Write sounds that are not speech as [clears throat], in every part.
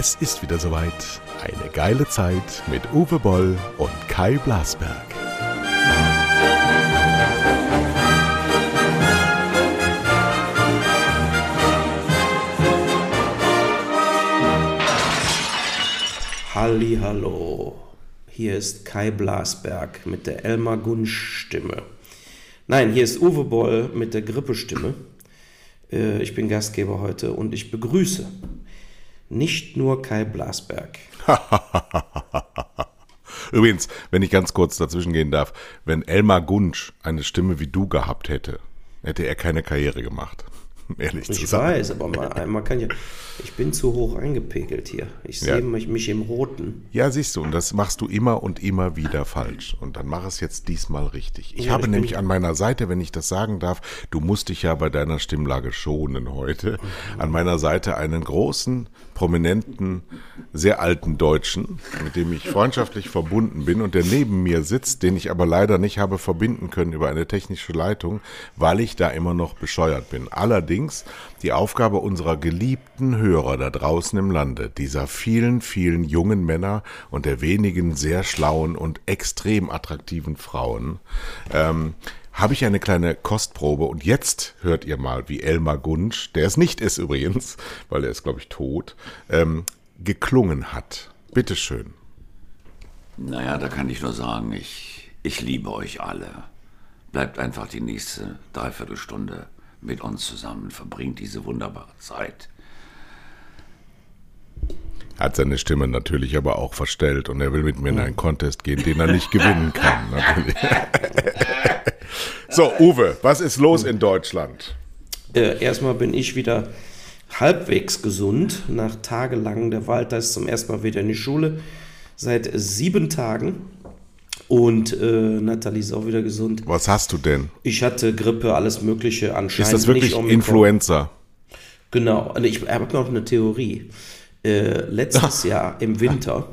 Es ist wieder soweit. Eine geile Zeit mit Uwe Boll und Kai Blasberg. Halli, hallo. Hier ist Kai Blasberg mit der Elmar Gunsch Stimme. Nein, hier ist Uwe Boll mit der Grippestimme. Äh, ich bin Gastgeber heute und ich begrüße nicht nur Kai Blasberg. [laughs] Übrigens, wenn ich ganz kurz dazwischen gehen darf, wenn Elmar Gunsch eine Stimme wie du gehabt hätte, hätte er keine Karriere gemacht. [laughs] ehrlich ich zu sein. weiß, aber man, [laughs] man, kann ja. Ich bin zu hoch eingepegelt hier. Ich sehe mich, mich, im Roten. Ja, siehst du, und das machst du immer und immer wieder falsch. Und dann mach es jetzt diesmal richtig. Ich ja, habe ich nämlich an meiner Seite, wenn ich das sagen darf, du musst dich ja bei deiner Stimmlage schonen heute, mhm. an meiner Seite einen großen, prominenten, sehr alten Deutschen, mit dem ich freundschaftlich verbunden bin und der neben mir sitzt, den ich aber leider nicht habe verbinden können über eine technische Leitung, weil ich da immer noch bescheuert bin. Allerdings die Aufgabe unserer geliebten Hörer da draußen im Lande, dieser vielen, vielen jungen Männer und der wenigen sehr schlauen und extrem attraktiven Frauen, ähm, habe ich eine kleine Kostprobe und jetzt hört ihr mal, wie Elmar Gunsch, der es nicht ist übrigens, [laughs] weil er ist, glaube ich, tot, ähm, geklungen hat. Bitteschön. Naja, da kann ich nur sagen, ich, ich liebe euch alle. Bleibt einfach die nächste Dreiviertelstunde mit uns zusammen, verbringt diese wunderbare Zeit. Hat seine Stimme natürlich aber auch verstellt und er will mit mir in einen Contest gehen, den er nicht gewinnen kann. [laughs] so, Uwe, was ist los in Deutschland? Äh, erstmal bin ich wieder halbwegs gesund. Nach tagelang, der ist zum ersten Mal wieder in die Schule. Seit sieben Tagen. Und äh, Nathalie ist auch wieder gesund. Was hast du denn? Ich hatte Grippe, alles Mögliche anscheinend. Ist das wirklich Influenza? Genau. Ich habe noch eine Theorie. Äh, letztes [laughs] Jahr im Winter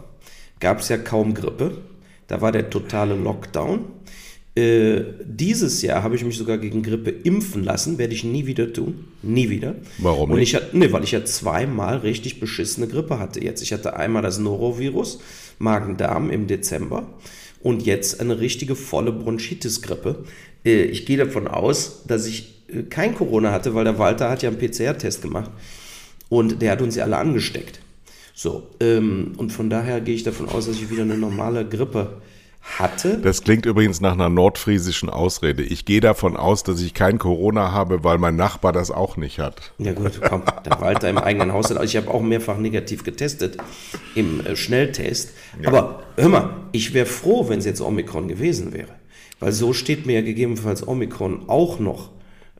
gab es ja kaum Grippe. Da war der totale Lockdown. Äh, dieses Jahr habe ich mich sogar gegen Grippe impfen lassen. Werde ich nie wieder tun. Nie wieder. Warum Und ich hatte, nee, weil ich ja zweimal richtig beschissene Grippe hatte jetzt. Ich hatte einmal das Norovirus, Magen-Darm im Dezember und jetzt eine richtige volle Bronchitis-Grippe. Äh, ich gehe davon aus, dass ich äh, kein Corona hatte, weil der Walter hat ja einen PCR-Test gemacht und der hat uns ja alle angesteckt. So, ähm, und von daher gehe ich davon aus, dass ich wieder eine normale Grippe hatte. Das klingt übrigens nach einer nordfriesischen Ausrede. Ich gehe davon aus, dass ich kein Corona habe, weil mein Nachbar das auch nicht hat. Ja gut, komm, der Walter im eigenen Haus. Also ich habe auch mehrfach negativ getestet im äh, Schnelltest. Ja. Aber hör mal, ich wäre froh, wenn es jetzt Omikron gewesen wäre. Weil so steht mir ja gegebenenfalls Omikron auch noch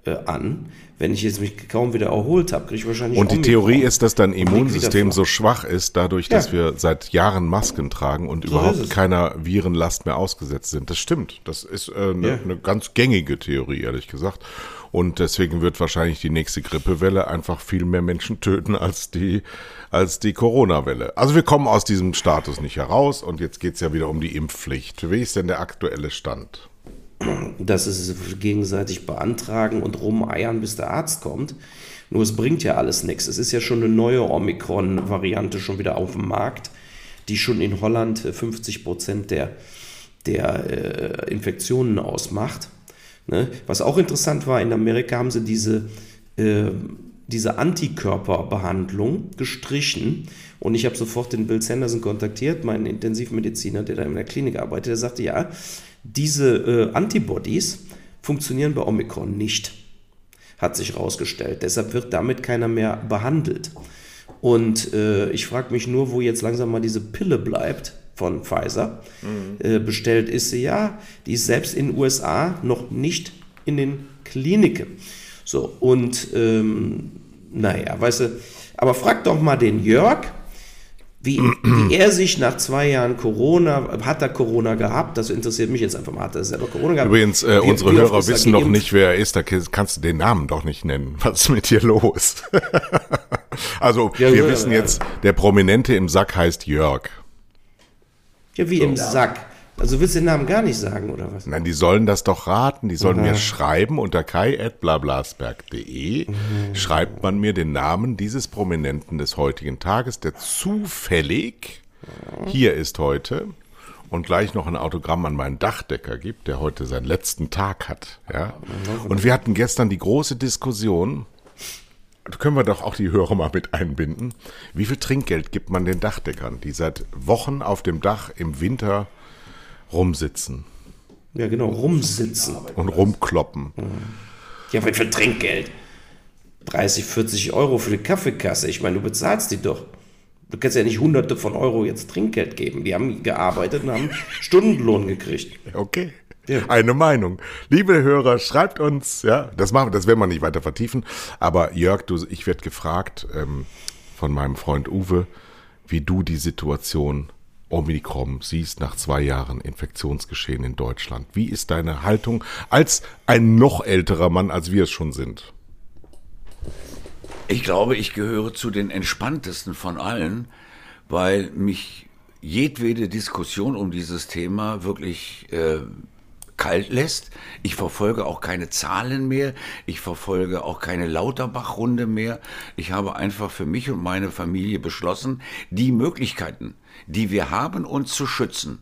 äh, an. Wenn ich jetzt mich kaum wieder erholt habe, kriege ich wahrscheinlich Und die Omikron. Theorie ist, dass dein Immunsystem so schwach ist, dadurch, dass ja. wir seit Jahren Masken tragen und so überhaupt keiner Virenlast mehr ausgesetzt sind. Das stimmt. Das ist äh, eine, ja. eine ganz gängige Theorie, ehrlich gesagt. Und deswegen wird wahrscheinlich die nächste Grippewelle einfach viel mehr Menschen töten als die, als die Corona-Welle. Also wir kommen aus diesem Status nicht heraus und jetzt geht's ja wieder um die Impfpflicht. Wie ist denn der aktuelle Stand? Das ist gegenseitig beantragen und rumeiern, bis der Arzt kommt. Nur es bringt ja alles nichts. Es ist ja schon eine neue Omikron-Variante schon wieder auf dem Markt, die schon in Holland 50 Prozent der, der äh, Infektionen ausmacht. Ne? Was auch interessant war, in Amerika haben sie diese, äh, diese Antikörperbehandlung gestrichen. Und ich habe sofort den Bill Sanderson kontaktiert, meinen Intensivmediziner, der da in der Klinik arbeitet. Der sagte, ja, diese äh, Antibodies funktionieren bei Omikron nicht, hat sich herausgestellt. Deshalb wird damit keiner mehr behandelt. Und äh, ich frage mich nur, wo jetzt langsam mal diese Pille bleibt von Pfizer. Mhm. Äh, bestellt ist sie ja. Die ist selbst in den USA noch nicht in den Kliniken. So, und ähm, naja, weißt du, aber frag doch mal den Jörg, wie, wie er sich nach zwei Jahren Corona, hat er Corona gehabt? Das interessiert mich jetzt einfach mal. Hat er selber Corona gehabt? Übrigens, äh, wie, unsere wie Hörer wissen noch nicht, wer er ist. Da kannst du den Namen doch nicht nennen. [laughs] Was ist mit dir los? [laughs] also, ja, wir ja, wissen ja. jetzt, der Prominente im Sack heißt Jörg. Ja, wie so. im Sack. Also willst du den Namen gar nicht sagen, oder was? Nein, die sollen das doch raten. Die sollen mir schreiben unter kai.blablasberg.de. Mhm. Schreibt man mir den Namen dieses Prominenten des heutigen Tages, der zufällig hier ist heute und gleich noch ein Autogramm an meinen Dachdecker gibt, der heute seinen letzten Tag hat. Ja? Und wir hatten gestern die große Diskussion, da können wir doch auch die Hörer mal mit einbinden. Wie viel Trinkgeld gibt man den Dachdeckern, die seit Wochen auf dem Dach im Winter rumsitzen? Ja, genau, rumsitzen. Und rumkloppen. Ja, was für Trinkgeld? 30, 40 Euro für die Kaffeekasse. Ich meine, du bezahlst die doch. Du kannst ja nicht hunderte von Euro jetzt Trinkgeld geben. Die haben gearbeitet und haben [laughs] Stundenlohn gekriegt. Okay. Ja. Eine Meinung. Liebe Hörer, schreibt uns, ja, das machen, das werden wir nicht weiter vertiefen. Aber Jörg, du, ich werde gefragt ähm, von meinem Freund Uwe, wie du die Situation Omikron siehst nach zwei Jahren Infektionsgeschehen in Deutschland. Wie ist deine Haltung als ein noch älterer Mann, als wir es schon sind? Ich glaube, ich gehöre zu den entspanntesten von allen, weil mich jedwede Diskussion um dieses Thema wirklich äh, kalt lässt. Ich verfolge auch keine Zahlen mehr. Ich verfolge auch keine Lauterbach-Runde mehr. Ich habe einfach für mich und meine Familie beschlossen, die Möglichkeiten, die wir haben, uns zu schützen,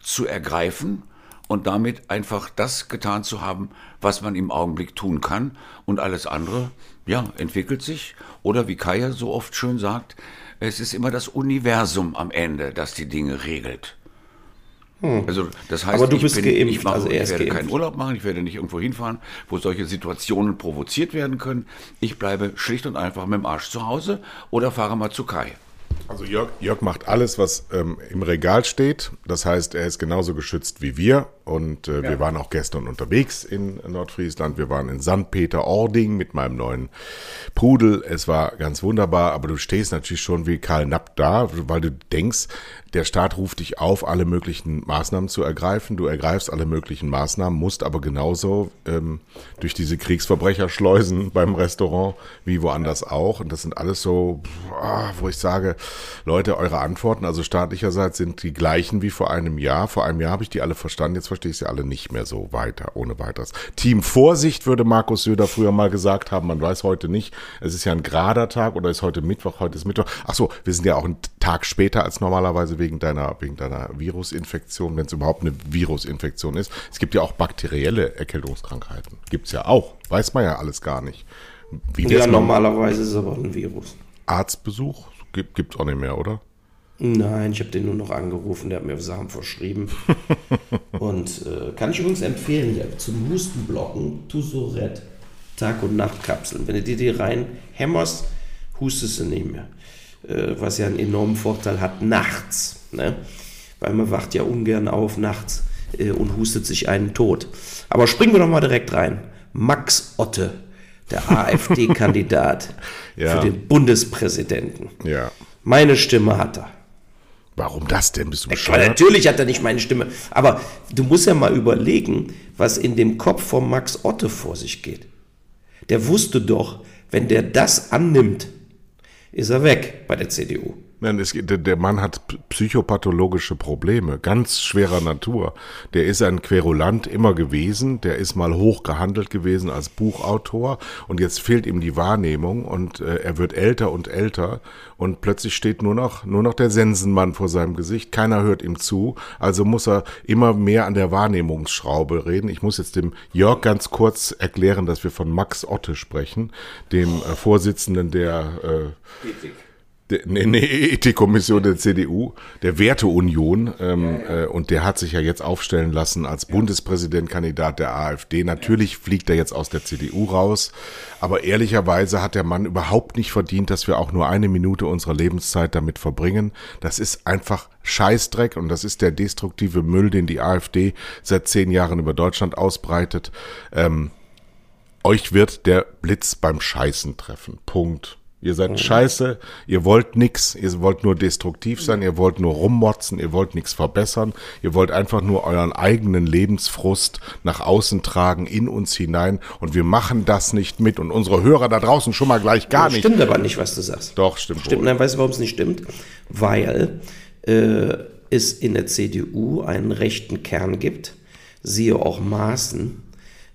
zu ergreifen und damit einfach das getan zu haben, was man im Augenblick tun kann. Und alles andere, ja, entwickelt sich. Oder wie Kaya so oft schön sagt, es ist immer das Universum am Ende, das die Dinge regelt. Hm. Also das heißt, Aber du bist bin, geimpft, ich, mache, also ich werde geimpft. keinen Urlaub machen, ich werde nicht irgendwo hinfahren, wo solche Situationen provoziert werden können. Ich bleibe schlicht und einfach mit dem Arsch zu Hause oder fahre mal zu Kai. Also Jörg, Jörg macht alles, was ähm, im Regal steht. Das heißt, er ist genauso geschützt wie wir. Und äh, ja. wir waren auch gestern unterwegs in Nordfriesland. Wir waren in St. Peter-Ording mit meinem neuen Pudel. Es war ganz wunderbar, aber du stehst natürlich schon wie Karl Napp da, weil du denkst, der Staat ruft dich auf, alle möglichen Maßnahmen zu ergreifen. Du ergreifst alle möglichen Maßnahmen, musst aber genauso ähm, durch diese Kriegsverbrecherschleusen [laughs] beim Restaurant wie woanders auch. Und das sind alles so, wo ich sage, Leute, eure Antworten, also staatlicherseits, sind die gleichen wie vor einem Jahr. Vor einem Jahr habe ich die alle verstanden, jetzt verstehe ich sie alle nicht mehr so weiter, ohne weiteres. Team Vorsicht, würde Markus Söder früher mal gesagt haben. Man weiß heute nicht. Es ist ja ein gerader Tag oder ist heute Mittwoch, heute ist Mittwoch. Ach so, wir sind ja auch einen Tag später als normalerweise wegen deiner, wegen deiner Virusinfektion, wenn es überhaupt eine Virusinfektion ist. Es gibt ja auch bakterielle Erkältungskrankheiten. Gibt's ja auch. Weiß man ja alles gar nicht. Wie ja, normalerweise ist es aber ein Virus. Arztbesuch gibt, gibt's auch nicht mehr, oder? Nein, ich habe den nur noch angerufen, der hat mir Sachen verschrieben. [laughs] und äh, kann ich übrigens empfehlen, ja, zum Hustenblocken, Tusoret, Tag- und Nachtkapseln. Wenn du dir die rein hämmerst, hustest du nicht mehr. Äh, was ja einen enormen Vorteil hat nachts. Ne? Weil man wacht ja ungern auf nachts äh, und hustet sich einen tot. Aber springen wir doch mal direkt rein. Max Otte, der [laughs] AfD-Kandidat Ja. für den Bundespräsidenten. Ja. Meine Stimme hat er. Warum das denn? Bist du Ja, bescheuert? natürlich hat er nicht meine Stimme. Aber du musst ja mal überlegen, was in dem Kopf von Max Otte vor sich geht. Der wusste doch, wenn der das annimmt, ist er weg bei der CDU. Nein, es, der, Mann hat psychopathologische Probleme, ganz schwerer Natur. Der ist ein Querulant immer gewesen, der ist mal hoch gehandelt gewesen als Buchautor und jetzt fehlt ihm die Wahrnehmung und äh, er wird älter und älter und plötzlich steht nur noch, nur noch der Sensenmann vor seinem Gesicht, keiner hört ihm zu, also muss er immer mehr an der Wahrnehmungsschraube reden. Ich muss jetzt dem Jörg ganz kurz erklären, dass wir von Max Otte sprechen, dem äh, Vorsitzenden der äh, der, nee, nee, Ethikkommission der CDU, der Werteunion, ähm, Äh, und der hat sich ja jetzt aufstellen lassen als Bundespräsidentkandidat der AfD. Natürlich fliegt er jetzt aus der CDU raus, aber ehrlicherweise hat der Mann überhaupt nicht verdient, dass wir auch nur eine Minute unserer Lebenszeit damit verbringen. Das ist einfach Scheißdreck und das ist der destruktive Müll, den die AfD seit zehn Jahren über Deutschland ausbreitet. Ähm, euch wird der Blitz beim Scheißen treffen. Punkt. Ihr seid scheiße, ihr wollt nix, ihr wollt nur destruktiv sein, ihr wollt nur rummotzen, ihr wollt nichts verbessern, ihr wollt einfach nur euren eigenen Lebensfrust nach außen tragen, in uns hinein und wir machen das nicht mit und unsere Hörer da draußen schon mal gleich gar nicht. Stimmt aber nicht, was du sagst. Doch, stimmt, Stimmt, wohl. nein, weißt du, warum es nicht stimmt? Weil äh, es in der CDU einen rechten Kern gibt, siehe auch Maaßen,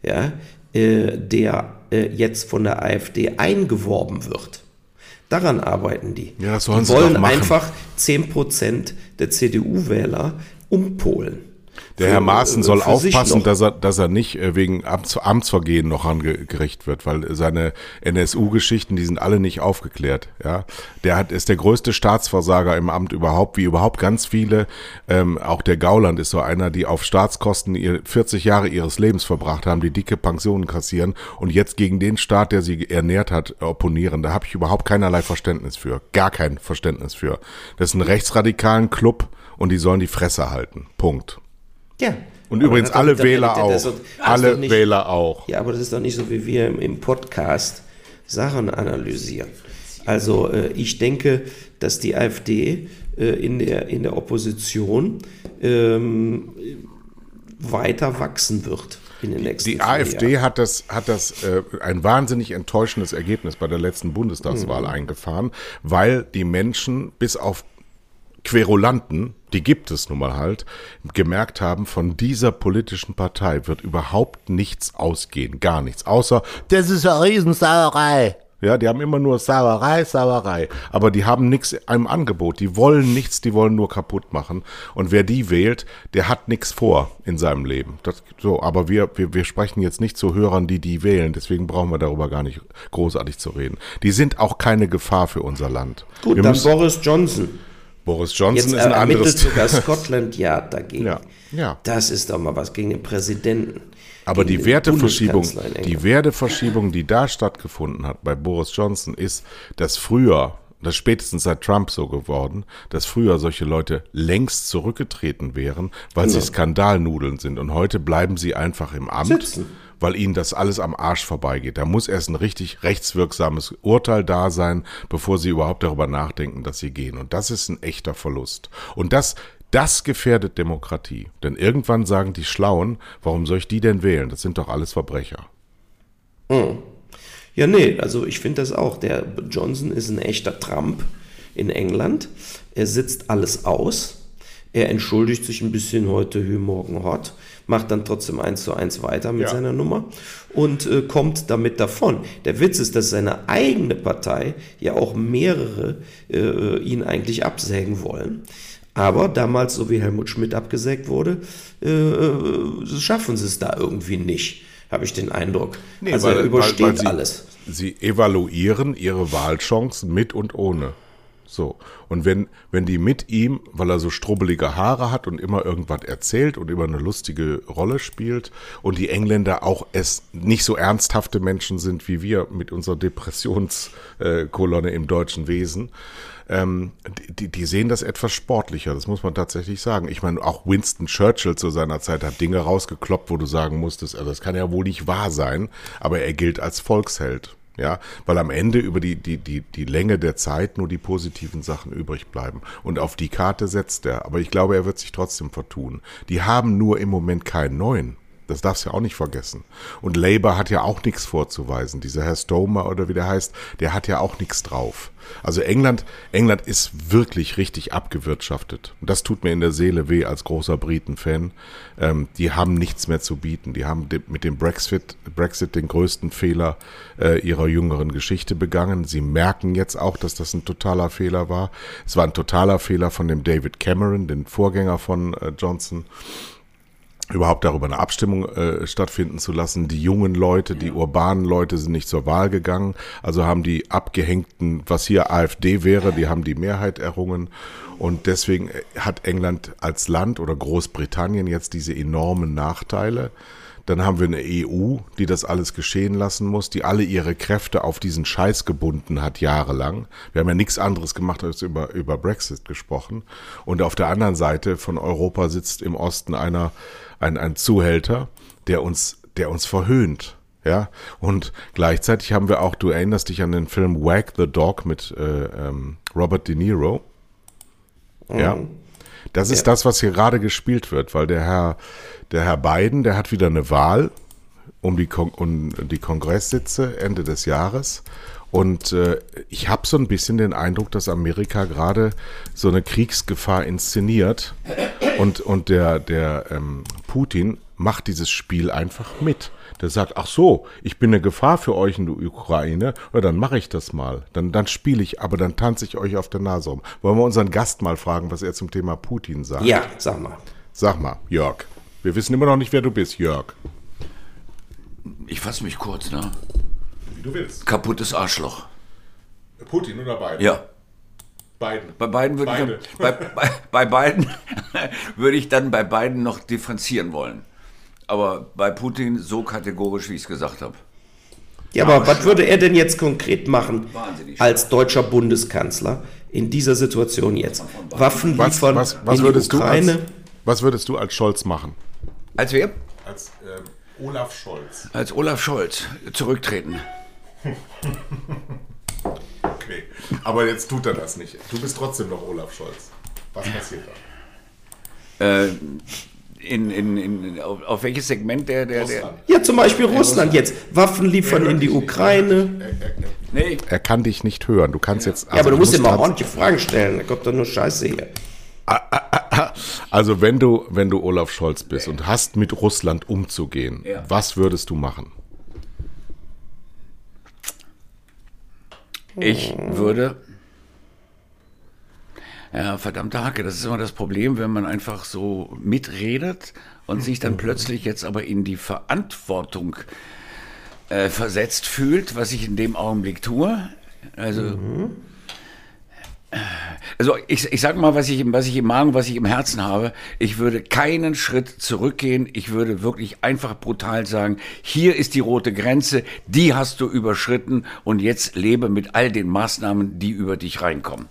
ja, äh, der äh, jetzt von der AfD eingeworben wird. Daran arbeiten die. Ja, die wollen einfach 10% der CDU-Wähler umpolen. Der Für- Herr Maaßen äh, soll aufpassen, dass er, dass er nicht äh, wegen Amts, Amtsvergehen noch angerichtet wird, weil seine NSU-Geschichten, die sind alle nicht aufgeklärt. Ja, der hat ist der größte Staatsversager im Amt überhaupt, wie überhaupt ganz viele. Ähm, auch der Gauland ist so einer, die auf Staatskosten ihr 40 Jahre ihres Lebens verbracht haben, die dicke Pensionen kassieren und jetzt gegen den Staat, der sie ernährt hat, opponieren. Da habe ich überhaupt keinerlei Verständnis für, gar kein Verständnis für. Das ist ein rechtsradikalen Club und die sollen die Fresse halten. Punkt. Ja. Und Aber übrigens alle doch- Wähler auch. das alle nicht- Wähler auch. Ja, aber das ist doch nicht so, wie wir im, im Podcast Sachen analysieren. Also äh, ich denke, dass die AfD äh, in, der, in der Opposition ähm, weiter wachsen wird in den nächsten Die AfD Jahren. hat das, hat das äh, ein wahnsinnig enttäuschendes Ergebnis bei der letzten Bundestagswahl Mhm. eingefahren, weil die Menschen bis auf Querulanten, die gibt es nun mal halt, gemerkt haben, von dieser politischen Partei wird überhaupt nichts ausgehen, gar nichts, außer das ist eine Riesensauerei. Ja, die haben immer nur Sauerei, Sauerei. Aber die haben nichts im Angebot. Die wollen nichts, die wollen nur kaputt machen. Und wer die wählt, der hat nichts vor in seinem Leben. Das, so, aber wir, wir, wir sprechen jetzt nicht zu Hörern, die die wählen. Deswegen brauchen wir darüber gar nicht großartig zu reden. Die sind auch keine Gefahr für unser Land. Gut, wir dann müssen, Boris Johnson. Boris Johnson Jetzt ist ein anderes. sogar Scotland Yard [laughs] dagegen. Ja, ja. Das ist doch mal was gegen den Präsidenten. Aber die Werteverschiebung, die. Werteverschiebung, die da stattgefunden hat bei Boris Johnson, ist, dass früher, das spätestens seit Trump so geworden, dass früher solche Leute längst zurückgetreten wären, weil sie Skandalnudeln sind. Und heute bleiben sie einfach im Amt, Sitzen. Weil ihnen das alles am Arsch vorbeigeht. Da muss erst ein richtig rechtswirksames Urteil da sein, bevor sie überhaupt darüber nachdenken, dass sie gehen. Und das ist ein echter Verlust. Und das, das gefährdet Demokratie. Denn irgendwann sagen die Schlauen, warum soll ich die denn wählen? Das sind doch alles Verbrecher. Ja, nee, also ich finde das auch. Der Johnson ist ein echter Trump in England. Er sitzt alles aus. Er entschuldigt sich ein bisschen heute, hü, morgen hot, macht dann trotzdem eins zu eins weiter mit Ja. seiner Nummer und äh, kommt damit davon. Der Witz ist, dass seine eigene Partei ja auch mehrere äh, ihn eigentlich absägen wollen. Aber damals, so wie Helmut Schmidt abgesägt wurde, äh, äh, schaffen sie es da irgendwie nicht, habe ich den Eindruck. also er übersteht sie, alles. Sie evaluieren ihre Wahlchancen mit und ohne. So. Und wenn, wenn die mit ihm, weil er so strubbelige Haare hat und immer irgendwas erzählt und immer eine lustige Rolle spielt und die Engländer auch es nicht so ernsthafte Menschen sind wie wir mit unserer Depressionskolonne im deutschen Wesen, ähm, die, die sehen das etwas sportlicher, das muss man tatsächlich sagen. Ich meine, auch Winston Churchill zu seiner Zeit hat Dinge rausgekloppt, wo du sagen musstest, also das kann ja wohl nicht wahr sein, aber er gilt als Volksheld. Ja, weil am Ende über die, die, die, die Länge der Zeit nur die positiven Sachen übrig bleiben. Und auf die Karte setzt er. Aber ich glaube, er wird sich trotzdem vertun. Die haben nur im Moment keinen neuen. Das darfst du ja auch nicht vergessen. Und Labour hat ja auch nichts vorzuweisen. Dieser Herr Stomer oder wie der heißt, der hat ja auch nichts drauf. Also England, England ist wirklich richtig abgewirtschaftet. Und das tut mir in der Seele weh als großer Briten-Fan. Ähm, die haben nichts mehr zu bieten. Die haben mit dem Brexit, Brexit den größten Fehler äh, ihrer jüngeren Geschichte begangen. Sie merken jetzt auch, dass das ein totaler Fehler war. Es war ein totaler Fehler von dem David Cameron, den Vorgänger von äh, Johnson überhaupt darüber eine Abstimmung äh, stattfinden zu lassen. Die jungen Leute, die urbanen Leute sind nicht zur Wahl gegangen, also haben die abgehängten, was hier AfD wäre, die haben die Mehrheit errungen. Und deswegen äh, hat England als Land oder Großbritannien jetzt diese enormen Nachteile. Dann haben wir eine EU, die das alles geschehen lassen muss, die alle ihre Kräfte auf diesen Scheiß gebunden hat, jahrelang. Wir haben ja nichts anderes gemacht als über, über Brexit gesprochen. Und auf der anderen Seite von Europa sitzt im Osten einer, ein, ein Zuhälter, der uns, der uns verhöhnt. Ja, und gleichzeitig haben wir auch, du erinnerst dich an den Film Wag the Dog mit äh, ähm, Robert De Niro. Ja. Das ist Ja. das, was hier gerade gespielt wird, weil der Herr, der Herr Biden, der hat wieder eine Wahl um die, Kon um die Kongresssitze Ende des Jahres. Und äh, ich habe so ein bisschen den Eindruck, dass Amerika gerade so eine Kriegsgefahr inszeniert und, und der, der ähm, Putin macht dieses Spiel einfach mit. Der sagt, ach so, ich bin eine Gefahr für euch in der Ukraine, ja, dann mache ich das mal. Dann, dann spiele ich, aber dann tanze ich euch auf der Nase um. Wollen wir unseren Gast mal fragen, was er zum Thema Putin sagt? Ja, sag mal. Sag mal, Jörg. Wir wissen immer noch nicht, wer du bist, Jörg. Ich fasse mich kurz, ne? Wie du willst. Kaputtes Arschloch. Putin oder Biden? Ja. Beiden. Bei beiden würde Beide. ich bei, bei, bei beiden [laughs] würde ich dann bei beiden noch differenzieren wollen. Aber bei Putin so kategorisch, wie ich es gesagt habe. Ja, aber was würde er denn jetzt konkret machen Wahnsinnig als deutscher Bundeskanzler in dieser Situation jetzt? Waffen Was, liefern was, was, in würdest die du als, Ukraine? was würdest du als Scholz machen? Als wer? Als ähm, Olaf Scholz. Als Olaf Scholz zurücktreten. Okay. Aber jetzt tut er das nicht. Du bist trotzdem noch Olaf Scholz. Was passiert da? Äh, in, in, in, auf, auf welches Segment der, der, der Russland. Ja, zum Beispiel Russland jetzt. Waffen liefern in die Ukraine. Nee, Er kann dich nicht hören. Du kannst jetzt. Ja, aber du musst ihm mal ordentliche Fragen stellen. Da kommt doch nur Scheiße hier. [laughs] Also wenn du, wenn du Olaf Scholz bist und hast mit Russland umzugehen, Ja. was würdest du machen? Ich würde. Ja, verdammte Hacke, das ist immer das Problem, wenn man einfach so mitredet und sich dann plötzlich jetzt aber in die Verantwortung äh, versetzt fühlt, was ich in dem Augenblick tue. Also, also ich, ich sag mal, was ich, was ich im Magen, was ich im Herzen habe. Ich würde keinen Schritt zurückgehen. Ich würde wirklich einfach brutal sagen, hier ist die rote Grenze, die hast du überschritten und jetzt lebe mit all den Maßnahmen, die über dich reinkommen.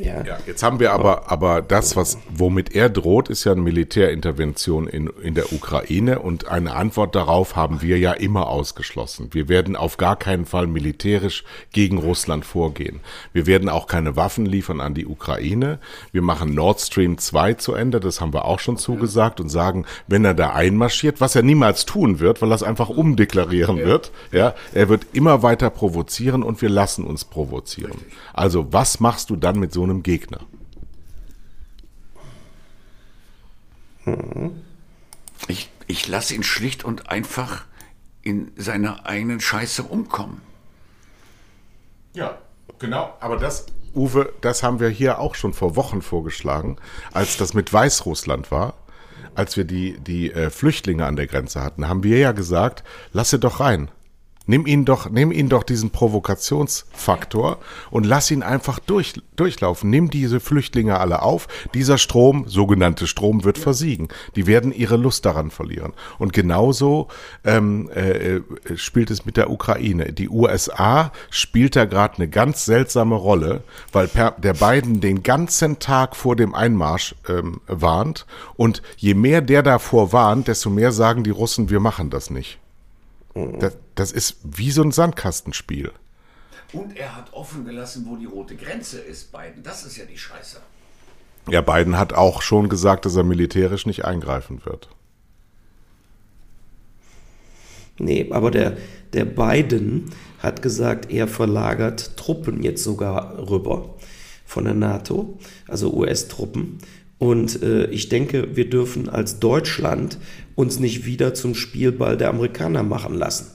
Ja. Ja, jetzt haben wir aber, aber das, was, womit er droht, ist ja eine Militärintervention in, in der Ukraine und eine Antwort darauf haben wir ja immer ausgeschlossen. Wir werden auf gar keinen Fall militärisch gegen Russland vorgehen. Wir werden auch keine Waffen liefern an die Ukraine. Wir machen Nord Stream 2 zu Ende, das haben wir auch schon zugesagt und sagen, wenn er da einmarschiert, was er niemals tun wird, weil er es einfach umdeklarieren wird, ja, er wird immer weiter provozieren und wir lassen uns provozieren. Also, was machst du dann mit so einem Gegner? Ich, ich lasse ihn schlicht und einfach in seiner eigenen Scheiße umkommen. Ja, genau. Aber das, Uwe, das haben wir hier auch schon vor Wochen vorgeschlagen, als das mit Weißrussland war. Als wir die, die äh, Flüchtlinge an der Grenze hatten, haben wir ja gesagt, lasse doch rein. Nimm ihn doch, nimm ihn doch diesen Provokationsfaktor und lass ihn einfach durch, durchlaufen. Nimm diese Flüchtlinge alle auf. Dieser Strom, sogenannte Strom, wird versiegen. Die werden ihre Lust daran verlieren. Und genauso ähm, äh, äh, spielt es mit der Ukraine. Die USA spielt da gerade eine ganz seltsame Rolle, weil per, der Biden den ganzen Tag vor dem Einmarsch ähm, warnt. Und je mehr der davor warnt, desto mehr sagen die Russen, wir machen das nicht. Das, das ist wie so ein Sandkastenspiel. Und er hat offen gelassen, wo die rote Grenze ist, Biden. Das ist ja die Scheiße. Ja, Biden hat auch schon gesagt, dass er militärisch nicht eingreifen wird. Nee, aber der, der Biden hat gesagt, er verlagert Truppen jetzt sogar rüber von der NATO, also US-Truppen. Und äh, ich denke, wir dürfen als Deutschland uns nicht wieder zum Spielball der Amerikaner machen lassen.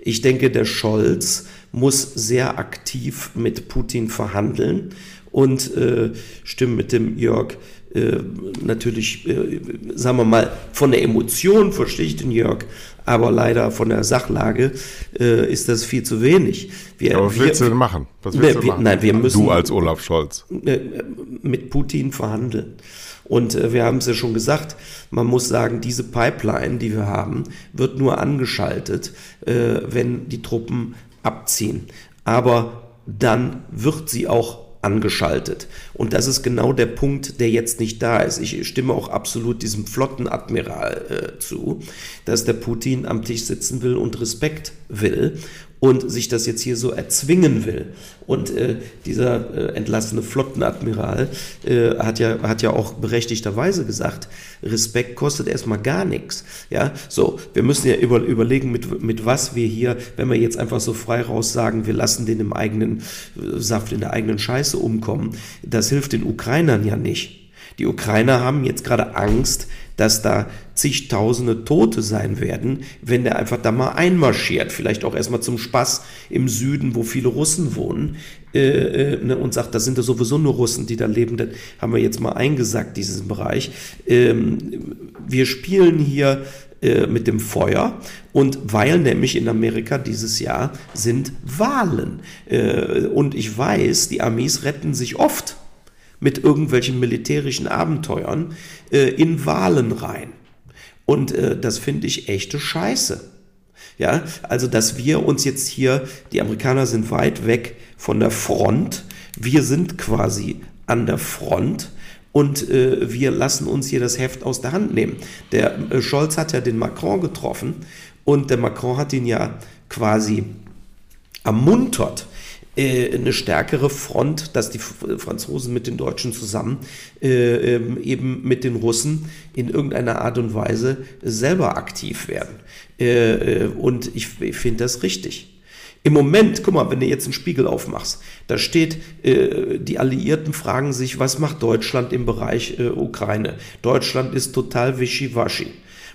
Ich denke, der Scholz muss sehr aktiv mit Putin verhandeln und äh, stimmen mit dem Jörg äh, natürlich, äh, sagen wir mal, von der Emotion verstehe ich den Jörg, aber leider von der Sachlage äh, ist das viel zu wenig. Wir, Aber was wir- willst du denn machen? Was willst du wir- machen? nein, wir müssen- Du als Olaf Scholz. äh, mit Putin verhandeln. Und äh, wir haben es ja schon gesagt, man muss sagen, diese Pipeline, die wir haben, wird nur angeschaltet, äh, wenn die Truppen abziehen. Aber dann wird sie auch angeschaltet. Und das ist genau der Punkt, der jetzt nicht da ist. Ich stimme auch absolut diesem Flottenadmiral äh, zu, dass der Putin am Tisch sitzen will und Respekt will und sich das jetzt hier so erzwingen will. Und äh, dieser äh, entlassene Flottenadmiral äh, hat, ja, hat ja auch berechtigterweise gesagt, Respekt kostet erstmal gar nichts. Ja, so, wir müssen ja über, überlegen, mit, mit was wir hier, wenn wir jetzt einfach so frei raus sagen, wir lassen den im eigenen äh, Saft, in der eigenen Scheiße umkommen, das hilft den Ukrainern ja nicht. Die Ukrainer haben jetzt gerade Angst, dass da zigtausende Tote sein werden, wenn der einfach da mal einmarschiert. Vielleicht auch erstmal zum Spaß im Süden, wo viele Russen wohnen, äh, äh, ne, und sagt, das sind ja sowieso nur Russen, die da leben. Das haben wir jetzt mal eingesagt, diesen Bereich. Ähm, wir spielen hier äh, mit dem Feuer und weil nämlich in Amerika dieses Jahr sind Wahlen. Äh, und ich weiß, die Armees retten sich oft mit irgendwelchen militärischen Abenteuern äh, in Wahlen rein. Und äh, das finde ich echte Scheiße. Ja, also dass wir uns jetzt hier, die Amerikaner sind weit weg von der Front, wir sind quasi an der Front und äh, wir lassen uns hier das Heft aus der Hand nehmen. Der äh, Scholz hat ja den Macron getroffen und der Macron hat ihn ja quasi ermuntert, äh, eine stärkere Front, dass die Franzosen mit den Deutschen zusammen äh, ähm, eben mit den Russen in irgendeiner Art und Weise selber aktiv werden. Äh, und ich finde das richtig. Im Moment, guck mal, wenn du jetzt einen Spiegel aufmachst, da steht, äh, die Alliierten fragen sich, was macht Deutschland im Bereich äh, Ukraine? Deutschland ist total wischiwaschi.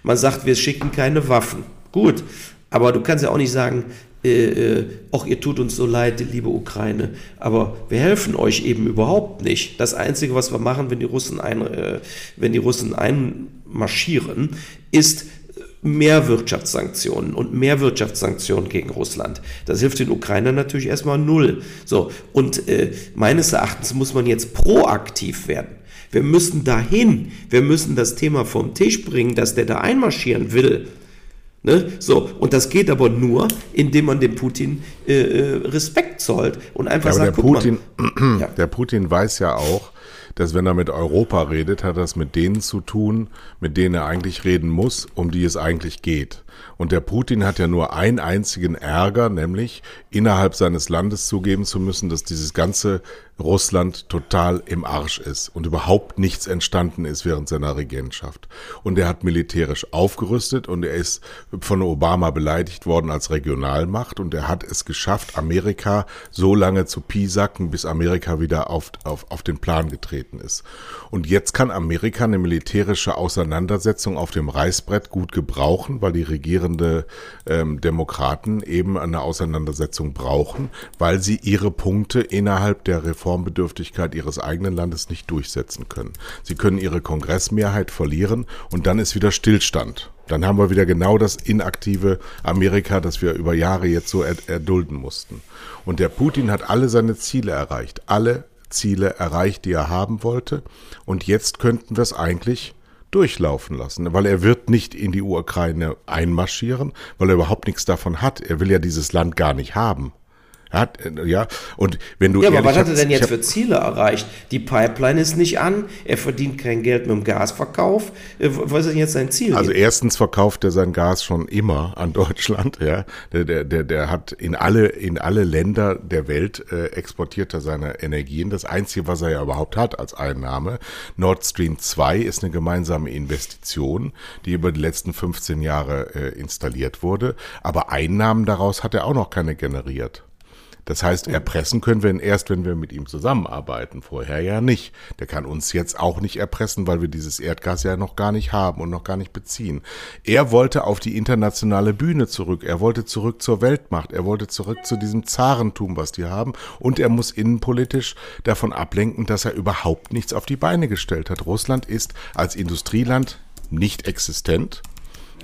Man sagt, wir schicken keine Waffen. Gut, aber du kannst ja auch nicht sagen, äh, äh, auch ihr tut uns so leid, liebe Ukraine, aber wir helfen euch eben überhaupt nicht. Das Einzige, was wir machen, wenn die Russen, ein, äh, wenn die Russen einmarschieren, ist mehr Wirtschaftssanktionen und mehr Wirtschaftssanktionen gegen Russland. Das hilft den Ukrainern natürlich erstmal null. So, und äh, meines Erachtens muss man jetzt proaktiv werden. Wir müssen dahin, wir müssen das Thema vom Tisch bringen, dass der da einmarschieren will. Ne? So, und das geht aber nur, indem man dem Putin äh, äh Respekt zollt und einfach ja, sagt, der Putin, mal, [clears throat] ja. der Putin weiß ja auch, dass wenn er mit Europa redet, hat es mit denen zu tun, mit denen er eigentlich reden muss, um die es eigentlich geht. Und der Putin hat ja nur einen einzigen Ärger, nämlich innerhalb seines Landes zugeben zu müssen, dass dieses ganze Russland total im Arsch ist und überhaupt nichts entstanden ist während seiner Regentschaft. Und er hat militärisch aufgerüstet und er ist von Obama beleidigt worden als Regionalmacht und er hat es geschafft, Amerika so lange zu piesacken, bis Amerika wieder auf, auf, auf den Plan getreten ist. Und jetzt kann Amerika eine militärische Auseinandersetzung auf dem Reißbrett gut gebrauchen, weil die regierende ähm, Demokraten eben eine Auseinandersetzung brauchen, weil sie ihre Punkte innerhalb der Reform Reformbedürftigkeit ihres eigenen Landes nicht durchsetzen können. Sie können ihre Kongressmehrheit verlieren und dann ist wieder Stillstand. Dann haben wir wieder genau das inaktive Amerika, das wir über Jahre jetzt so erdulden mussten. Und der Putin hat alle seine Ziele erreicht, alle Ziele erreicht, die er haben wollte. Und jetzt könnten wir es eigentlich durchlaufen lassen, weil er wird nicht in die Ukraine einmarschieren, weil er überhaupt nichts davon hat. Er will ja dieses Land gar nicht haben. Hat, ja, und wenn du. Ja, aber was hat er denn jetzt für Ziele erreicht? Die Pipeline ist nicht an, er verdient kein Geld mit dem Gasverkauf. Äh, was ist denn jetzt sein Ziel? Also, erstens verkauft er sein Gas schon immer an Deutschland, ja. Der, der, der, der hat in alle, in alle Länder der Welt äh, exportiert er seine Energien. Das Einzige, was er ja überhaupt hat als Einnahme, Nord Stream 2 ist eine gemeinsame Investition, die über die letzten 15 Jahre äh, installiert wurde. Aber Einnahmen daraus hat er auch noch keine generiert. Das heißt, erpressen können wir ihn erst, wenn wir mit ihm zusammenarbeiten. Vorher ja nicht. Der kann uns jetzt auch nicht erpressen, weil wir dieses Erdgas ja noch gar nicht haben und noch gar nicht beziehen. Er wollte auf die internationale Bühne zurück. Er wollte zurück zur Weltmacht. Er wollte zurück zu diesem Zarentum, was die haben. Und er muss innenpolitisch davon ablenken, dass er überhaupt nichts auf die Beine gestellt hat. Russland ist als Industrieland nicht existent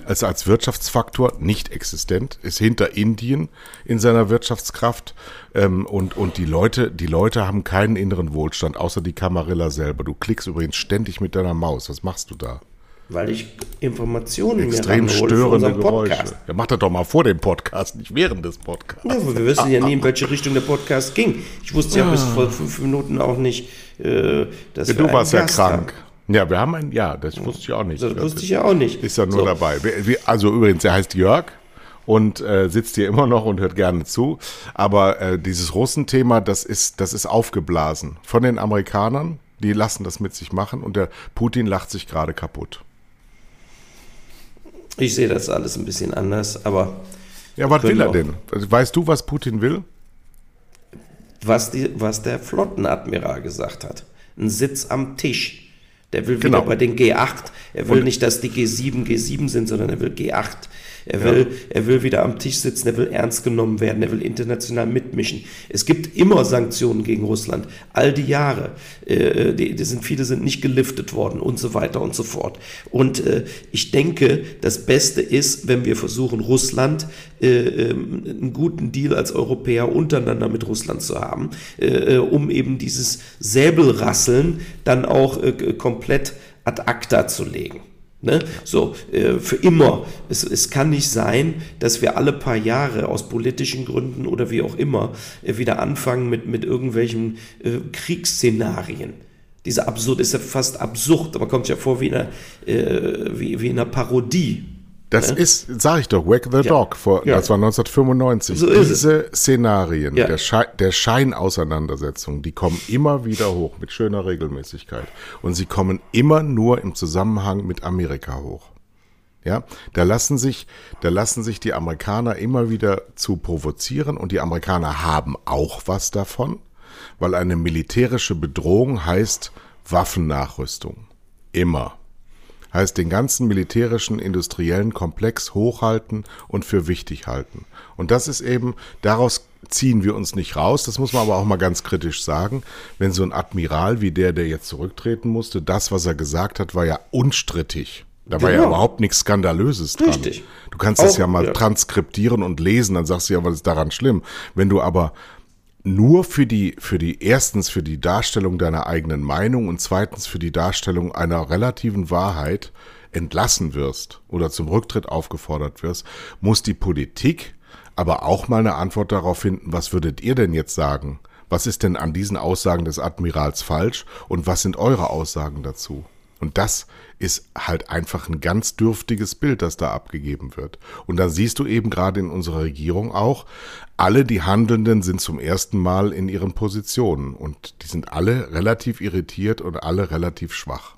also als Wirtschaftsfaktor nicht existent, ist hinter Indien in seiner Wirtschaftskraft ähm, und, und die Leute, die Leute haben keinen inneren Wohlstand, außer die Kamarilla selber. Du klickst übrigens ständig mit deiner Maus. Was machst du da? Weil ich Informationen Extrem mir störende Geräusche. Ja, mach das doch mal vor dem Podcast, nicht während des Podcasts. Ja, wir wissen ja nie, in welche Richtung der Podcast ging. Ich wusste ja bis vor fünf Minuten auch nicht, äh, dass ja, Du warst ja krank. Haben. Ja, wir haben ein, ja, das wusste ich auch nicht. Das wusste ich ja auch nicht. Ist ja nur so. dabei. Also übrigens, er heißt Jörg und äh, sitzt hier immer noch und hört gerne zu. Aber äh, dieses Russenthema, das ist, das ist aufgeblasen von den Amerikanern. Die lassen das mit sich machen und der Putin lacht sich gerade kaputt. Ich sehe das alles ein bisschen anders, aber. Ja, was will er denn? Weißt du, was Putin will? Was, die, was der Flottenadmiral gesagt hat. Ein Sitz am Tisch. Der will wieder genau. bei den G8. Er will und nicht, dass die G7 G7 sind, sondern er will G8 er will, er will wieder am Tisch sitzen, er will ernst genommen werden, er will international mitmischen. Es gibt immer Sanktionen gegen Russland, all die Jahre. Äh, die, die sind, viele sind nicht geliftet worden und so weiter und so fort. Und äh, ich denke, das Beste ist, wenn wir versuchen, Russland äh, ähm, einen guten Deal als Europäer untereinander mit Russland zu haben, äh, äh, um eben dieses Säbelrasseln dann auch äh, komplett ad acta zu legen. Ne? So, äh, für immer. Es, es kann nicht sein, dass wir alle paar Jahre aus politischen Gründen oder wie auch immer äh, wieder anfangen mit, mit irgendwelchen äh, Kriegsszenarien. Diese absurd ist ja fast absurd, man kommt ja vor wie in einer, äh, wie, wie in einer Parodie. Das ja? ist, sag ich doch, Wake the ja. Dog, vor, ja. das war 1995. So Diese Szenarien der, Sche der Scheinauseinandersetzung, die kommen immer wieder hoch mit schöner Regelmäßigkeit. Und sie kommen immer nur im Zusammenhang mit Amerika hoch. Ja, da lassen sich, da lassen sich die Amerikaner immer wieder zu provozieren und die Amerikaner haben auch was davon, weil eine militärische Bedrohung heißt Waffennachrüstung. Immer heißt den ganzen militärischen industriellen Komplex hochhalten und für wichtig halten. Und das ist eben, daraus ziehen wir uns nicht raus, das muss man aber auch mal ganz kritisch sagen, wenn so ein Admiral wie der, der jetzt zurücktreten musste, das, was er gesagt hat, war ja unstrittig. Da genau. war ja genau. überhaupt nichts Skandalöses dran. Richtig. Du kannst das ja mal ja. transkriptieren und lesen, dann sagst du ja, was ist daran schlimm. Wenn du aber nur für die, für die, erstens für die Darstellung deiner eigenen Meinung und zweitens für die Darstellung einer relativen Wahrheit entlassen wirst oder zum Rücktritt aufgefordert wirst, muss die Politik aber auch mal eine Antwort darauf finden, was würdet ihr denn jetzt sagen? Was ist denn an diesen Aussagen des Admirals falsch und was sind eure Aussagen dazu? Und das ist halt einfach ein ganz dürftiges Bild, das da abgegeben wird. Und da siehst du eben gerade in unserer Regierung auch, alle die Handelnden sind zum ersten Mal in ihren Positionen und die sind alle relativ irritiert und alle relativ schwach.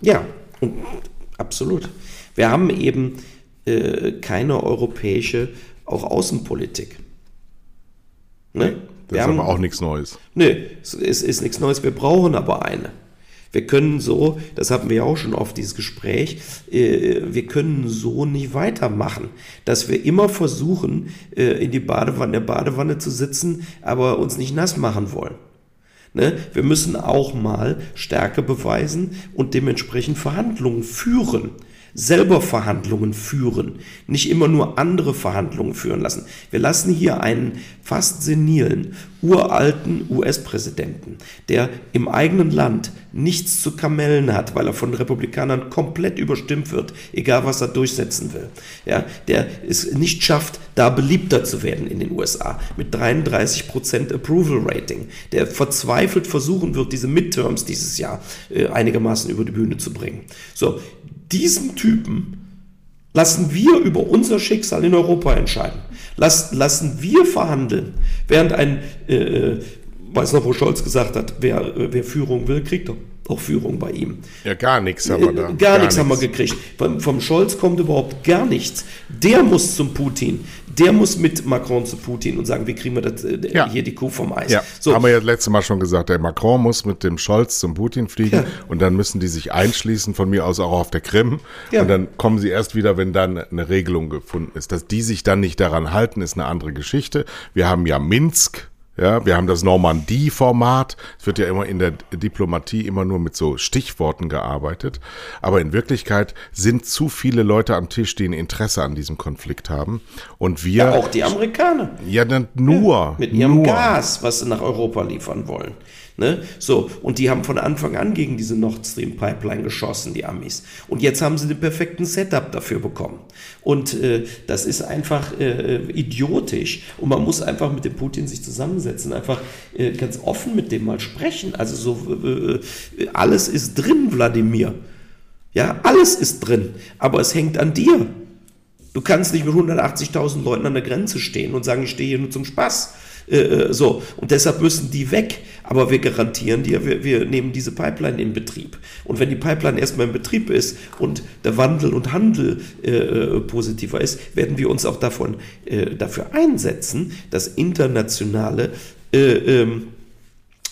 Ja, absolut. Wir haben eben äh, keine europäische, auch Außenpolitik. Ne? Das ist haben, aber auch nichts Neues. Nö, es ist, ist nichts Neues. Wir brauchen aber eine. Wir können so, das hatten wir ja auch schon oft, dieses Gespräch, äh, wir können so nicht weitermachen, dass wir immer versuchen, äh, in die Badewanne, der Badewanne zu sitzen, aber uns nicht nass machen wollen. Ne? Wir müssen auch mal Stärke beweisen und dementsprechend Verhandlungen führen selber Verhandlungen führen, nicht immer nur andere Verhandlungen führen lassen. Wir lassen hier einen fast senilen, uralten US-Präsidenten, der im eigenen Land nichts zu kamellen hat, weil er von Republikanern komplett überstimmt wird, egal was er durchsetzen will. Ja, der es nicht schafft, da beliebter zu werden in den USA mit 33% Approval Rating, der verzweifelt versuchen wird, diese Midterms dieses Jahr äh, einigermaßen über die Bühne zu bringen. So, diesen Typen lassen wir über unser Schicksal in Europa entscheiden. Lass, lassen wir verhandeln, während ein, äh, äh weiß noch, wo Scholz gesagt hat, wer, wer Führung will, kriegt doch auch Führung bei ihm. Ja, gar nichts haben wir da. Gar, gar nichts haben wir gekriegt. Vom, vom Scholz kommt überhaupt gar nichts. Der muss zum Putin. Der muss mit Macron zu Putin und sagen, wie kriegen wir das, äh, ja. hier die Kuh vom Eis. Ja, so. haben wir ja das letzte Mal schon gesagt, der Macron muss mit dem Scholz zum Putin fliegen ja. und dann müssen die sich einschließen, von mir aus auch auf der Krim. Ja. Und dann kommen sie erst wieder, wenn dann eine Regelung gefunden ist. Dass die sich dann nicht daran halten, ist eine andere Geschichte. Wir haben ja Minsk ja, wir haben das Normandie-Format. Es wird ja immer in der Diplomatie immer nur mit so Stichworten gearbeitet. Aber in Wirklichkeit sind zu viele Leute am Tisch, die ein Interesse an diesem Konflikt haben. Und wir. Ja, auch die Amerikaner. Ja, dann nur. Ja, mit ihrem nur. Gas, was sie nach Europa liefern wollen. Ne? So, und die haben von Anfang an gegen diese Nord Stream Pipeline geschossen, die Amis. Und jetzt haben sie den perfekten Setup dafür bekommen. Und äh, das ist einfach äh, idiotisch. Und man muss einfach mit dem Putin sich zusammensetzen, einfach äh, ganz offen mit dem mal sprechen. Also so, äh, alles ist drin, Wladimir. Ja, alles ist drin. Aber es hängt an dir. Du kannst nicht mit 180.000 Leuten an der Grenze stehen und sagen, ich stehe hier nur zum Spaß. Äh, äh, so, und deshalb müssen die weg. Aber wir garantieren dir, wir, wir nehmen diese Pipeline in Betrieb. Und wenn die Pipeline erstmal in Betrieb ist und der Wandel und Handel äh, äh positiver ist, werden wir uns auch davon, äh, dafür einsetzen, dass internationale äh, ähm,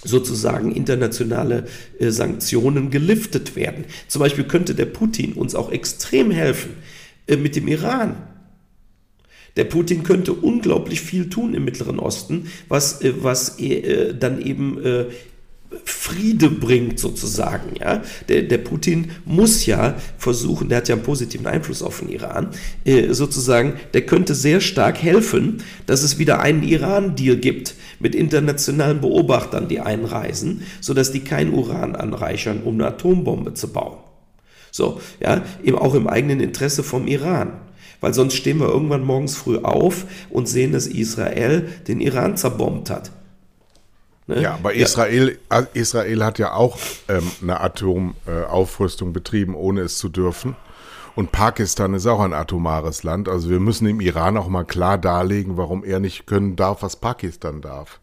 sozusagen internationale äh, Sanktionen geliftet werden. Zum Beispiel könnte der Putin uns auch extrem helfen äh, mit dem Iran. Der Putin könnte unglaublich viel tun im Mittleren Osten, was, äh, was äh, dann eben äh, Friede bringt sozusagen. Ja? Der, der Putin muss ja versuchen, der hat ja einen positiven Einfluss auf den Iran, äh, sozusagen, der könnte sehr stark helfen, dass es wieder einen Iran-Deal gibt mit internationalen Beobachtern, die einreisen, sodass die kein Uran anreichern, um eine Atombombe zu bauen. So, ja, eben auch im eigenen Interesse vom Iran. Weil sonst stehen wir irgendwann morgens früh auf und sehen, dass Israel den Iran zerbombt hat. Ne? Ja, aber Israel, ja. Äh, Israel hat ja auch ähm, eine Atomaufrüstung äh, betrieben, ohne es zu dürfen. Und Pakistan ist auch ein atomares Land. Also wir müssen dem Iran auch mal klar darlegen, warum er nicht können darf, was Pakistan darf.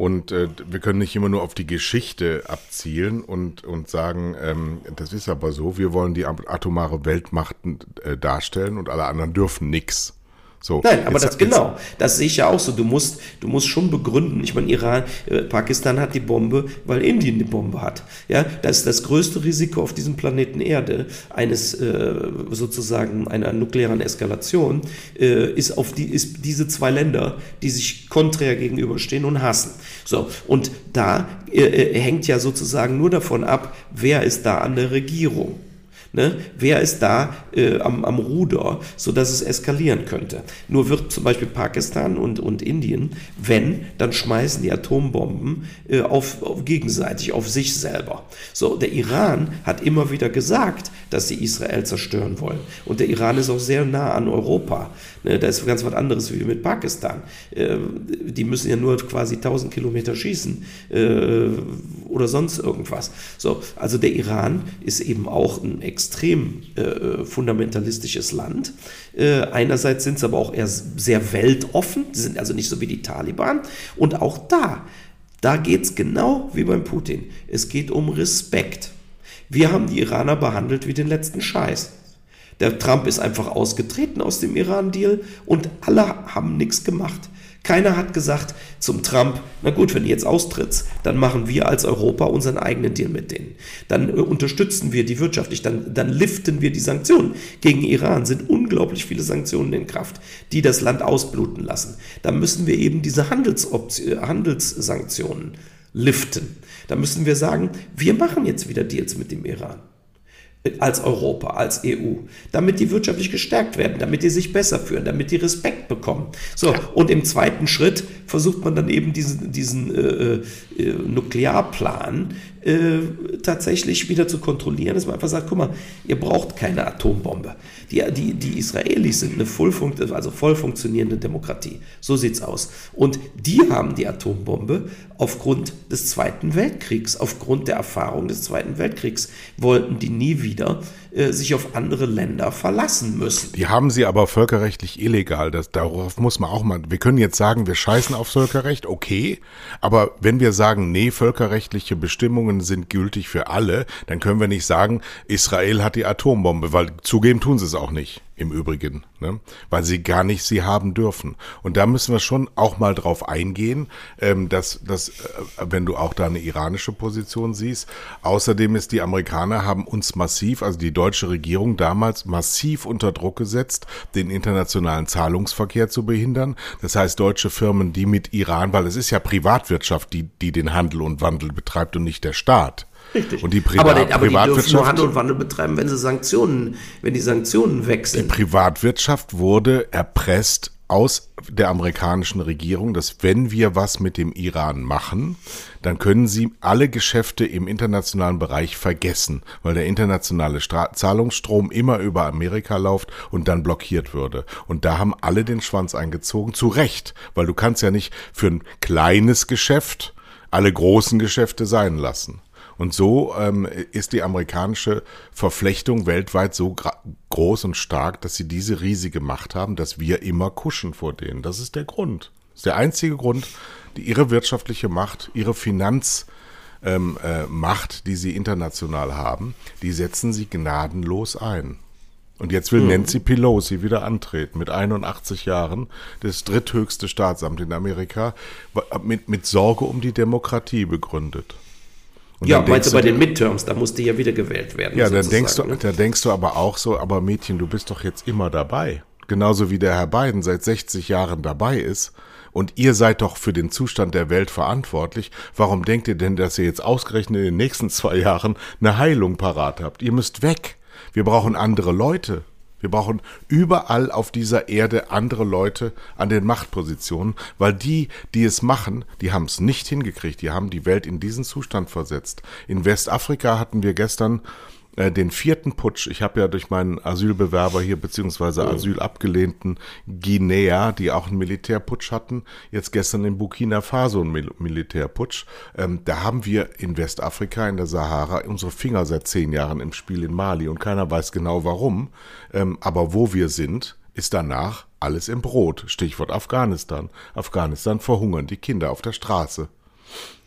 Und äh, wir können nicht immer nur auf die Geschichte abzielen und, und sagen, ähm, das ist aber so, wir wollen die atomare Weltmacht äh, darstellen und alle anderen dürfen nichts. So, Nein, aber jetzt, das genau, das sehe ich ja auch so. Du musst, du musst schon begründen. Ich meine, Iran, äh, Pakistan hat die Bombe, weil Indien die Bombe hat. Ja, das ist das größte Risiko auf diesem Planeten Erde eines äh, sozusagen einer nuklearen Eskalation äh, ist auf die ist diese zwei Länder, die sich konträr gegenüberstehen und hassen. So und da äh, äh, hängt ja sozusagen nur davon ab, wer ist da an der Regierung. Ne? Wer ist da äh, am, am Ruder, sodass es eskalieren könnte? Nur wird zum Beispiel Pakistan und, und Indien, wenn, dann schmeißen die Atombomben äh, auf, auf gegenseitig, auf sich selber. So, der Iran hat immer wieder gesagt, dass sie Israel zerstören wollen. Und der Iran ist auch sehr nah an Europa. Ne? Da ist ganz was anderes wie mit Pakistan. Äh, die müssen ja nur quasi 1000 Kilometer schießen äh, oder sonst irgendwas. So, also der Iran ist eben auch ein extrem äh, fundamentalistisches Land. Äh, einerseits sind sie aber auch eher sehr weltoffen, sie sind also nicht so wie die Taliban. Und auch da, da geht es genau wie beim Putin. Es geht um Respekt. Wir haben die Iraner behandelt wie den letzten Scheiß. Der Trump ist einfach ausgetreten aus dem Iran-Deal und alle haben nichts gemacht. Keiner hat gesagt zum Trump, na gut, wenn du jetzt austrittst, dann machen wir als Europa unseren eigenen Deal mit denen. Dann äh, unterstützen wir die wirtschaftlich, dann, dann liften wir die Sanktionen. Gegen Iran sind unglaublich viele Sanktionen in Kraft, die das Land ausbluten lassen. Da müssen wir eben diese äh, Handelssanktionen liften. Da müssen wir sagen, wir machen jetzt wieder Deals mit dem Iran als Europa, als EU, damit die wirtschaftlich gestärkt werden, damit die sich besser fühlen, damit die Respekt bekommen. So, und im zweiten Schritt versucht man dann eben diesen, diesen äh, äh, Nuklearplan äh, tatsächlich wieder zu kontrollieren, dass man einfach sagt, guck mal, ihr braucht keine Atombombe. Die, die, die Israelis sind eine voll, also voll funktionierende Demokratie. So sieht's aus. Und die haben die Atombombe aufgrund des Zweiten Weltkriegs, aufgrund der Erfahrung des Zweiten Weltkriegs, wollten die nie wieder äh, sich auf andere Länder verlassen müssen. Die haben sie aber völkerrechtlich illegal. Das, darauf muss man auch mal. Wir können jetzt sagen, wir scheißen auf Völkerrecht, okay. Aber wenn wir sagen, nee, völkerrechtliche Bestimmungen sind gültig für alle, dann können wir nicht sagen, Israel hat die Atombombe, weil zugeben tun sie es auch nicht im Übrigen, ne? weil sie gar nicht sie haben dürfen. Und da müssen wir schon auch mal drauf eingehen, ähm, dass, dass, äh, wenn du auch da eine iranische Position siehst, außerdem ist die Amerikaner haben uns massiv, also die deutsche Regierung damals massiv unter Druck gesetzt, den internationalen Zahlungsverkehr zu behindern. Das heißt, deutsche Firmen, die mit Iran, weil es ist ja Privatwirtschaft, die, die den Handel und Wandel betreibt und nicht der Staat. Richtig. Und die Privat aber, die, aber die dürfen nur Handel und Wandel betreiben, wenn sie Sanktionen, wenn die Sanktionen weg sind. Die Privatwirtschaft wurde erpresst aus der amerikanischen Regierung, dass wenn wir was mit dem Iran machen, dann können sie alle Geschäfte im internationalen Bereich vergessen, weil der internationale Stra Zahlungsstrom immer über Amerika läuft und dann blockiert würde. Und da haben alle den Schwanz eingezogen, zu Recht, weil du kannst ja nicht für ein kleines Geschäft alle großen Geschäfte sein lassen. Und so ähm, ist die amerikanische Verflechtung weltweit so groß und stark, dass sie diese riesige Macht haben, dass wir immer kuschen vor denen. Das ist der Grund. Das ist der einzige Grund, die ihre wirtschaftliche Macht, ihre Finanzmacht, ähm, äh, die sie international haben, die setzen sie gnadenlos ein. Und jetzt will mhm. Nancy Pelosi wieder antreten mit 81 Jahren, das dritthöchste Staatsamt in Amerika, mit, mit Sorge um die Demokratie begründet. Und ja, meinst du bei den Midterms, da musste ja wieder gewählt werden. Ja, dann denkst, du, ne? da denkst du aber auch so, aber Mädchen, du bist doch jetzt immer dabei. Genauso wie der Herr Biden seit 60 Jahren dabei ist. Und ihr seid doch für den Zustand der Welt verantwortlich. Warum denkt ihr denn, dass ihr jetzt ausgerechnet in den nächsten zwei Jahren eine Heilung parat habt? Ihr müsst weg. Wir brauchen andere Leute. Wir brauchen überall auf dieser Erde andere Leute an den Machtpositionen, weil die, die es machen, die haben es nicht hingekriegt. Die haben die Welt in diesen Zustand versetzt. In Westafrika hatten wir gestern äh, den vierten Putsch. Ich habe ja durch meinen Asylbewerber hier, beziehungsweise oh. Asylabgelehnten Guinea, die auch einen Militärputsch hatten, jetzt gestern in Burkina Faso einen Mil Militärputsch. Ähm, da haben wir in Westafrika, in der Sahara, unsere Finger seit zehn Jahren im Spiel in Mali und keiner weiß genau warum. Ähm, aber wo wir sind, ist danach alles im Brot. Stichwort Afghanistan. Afghanistan verhungern die Kinder auf der Straße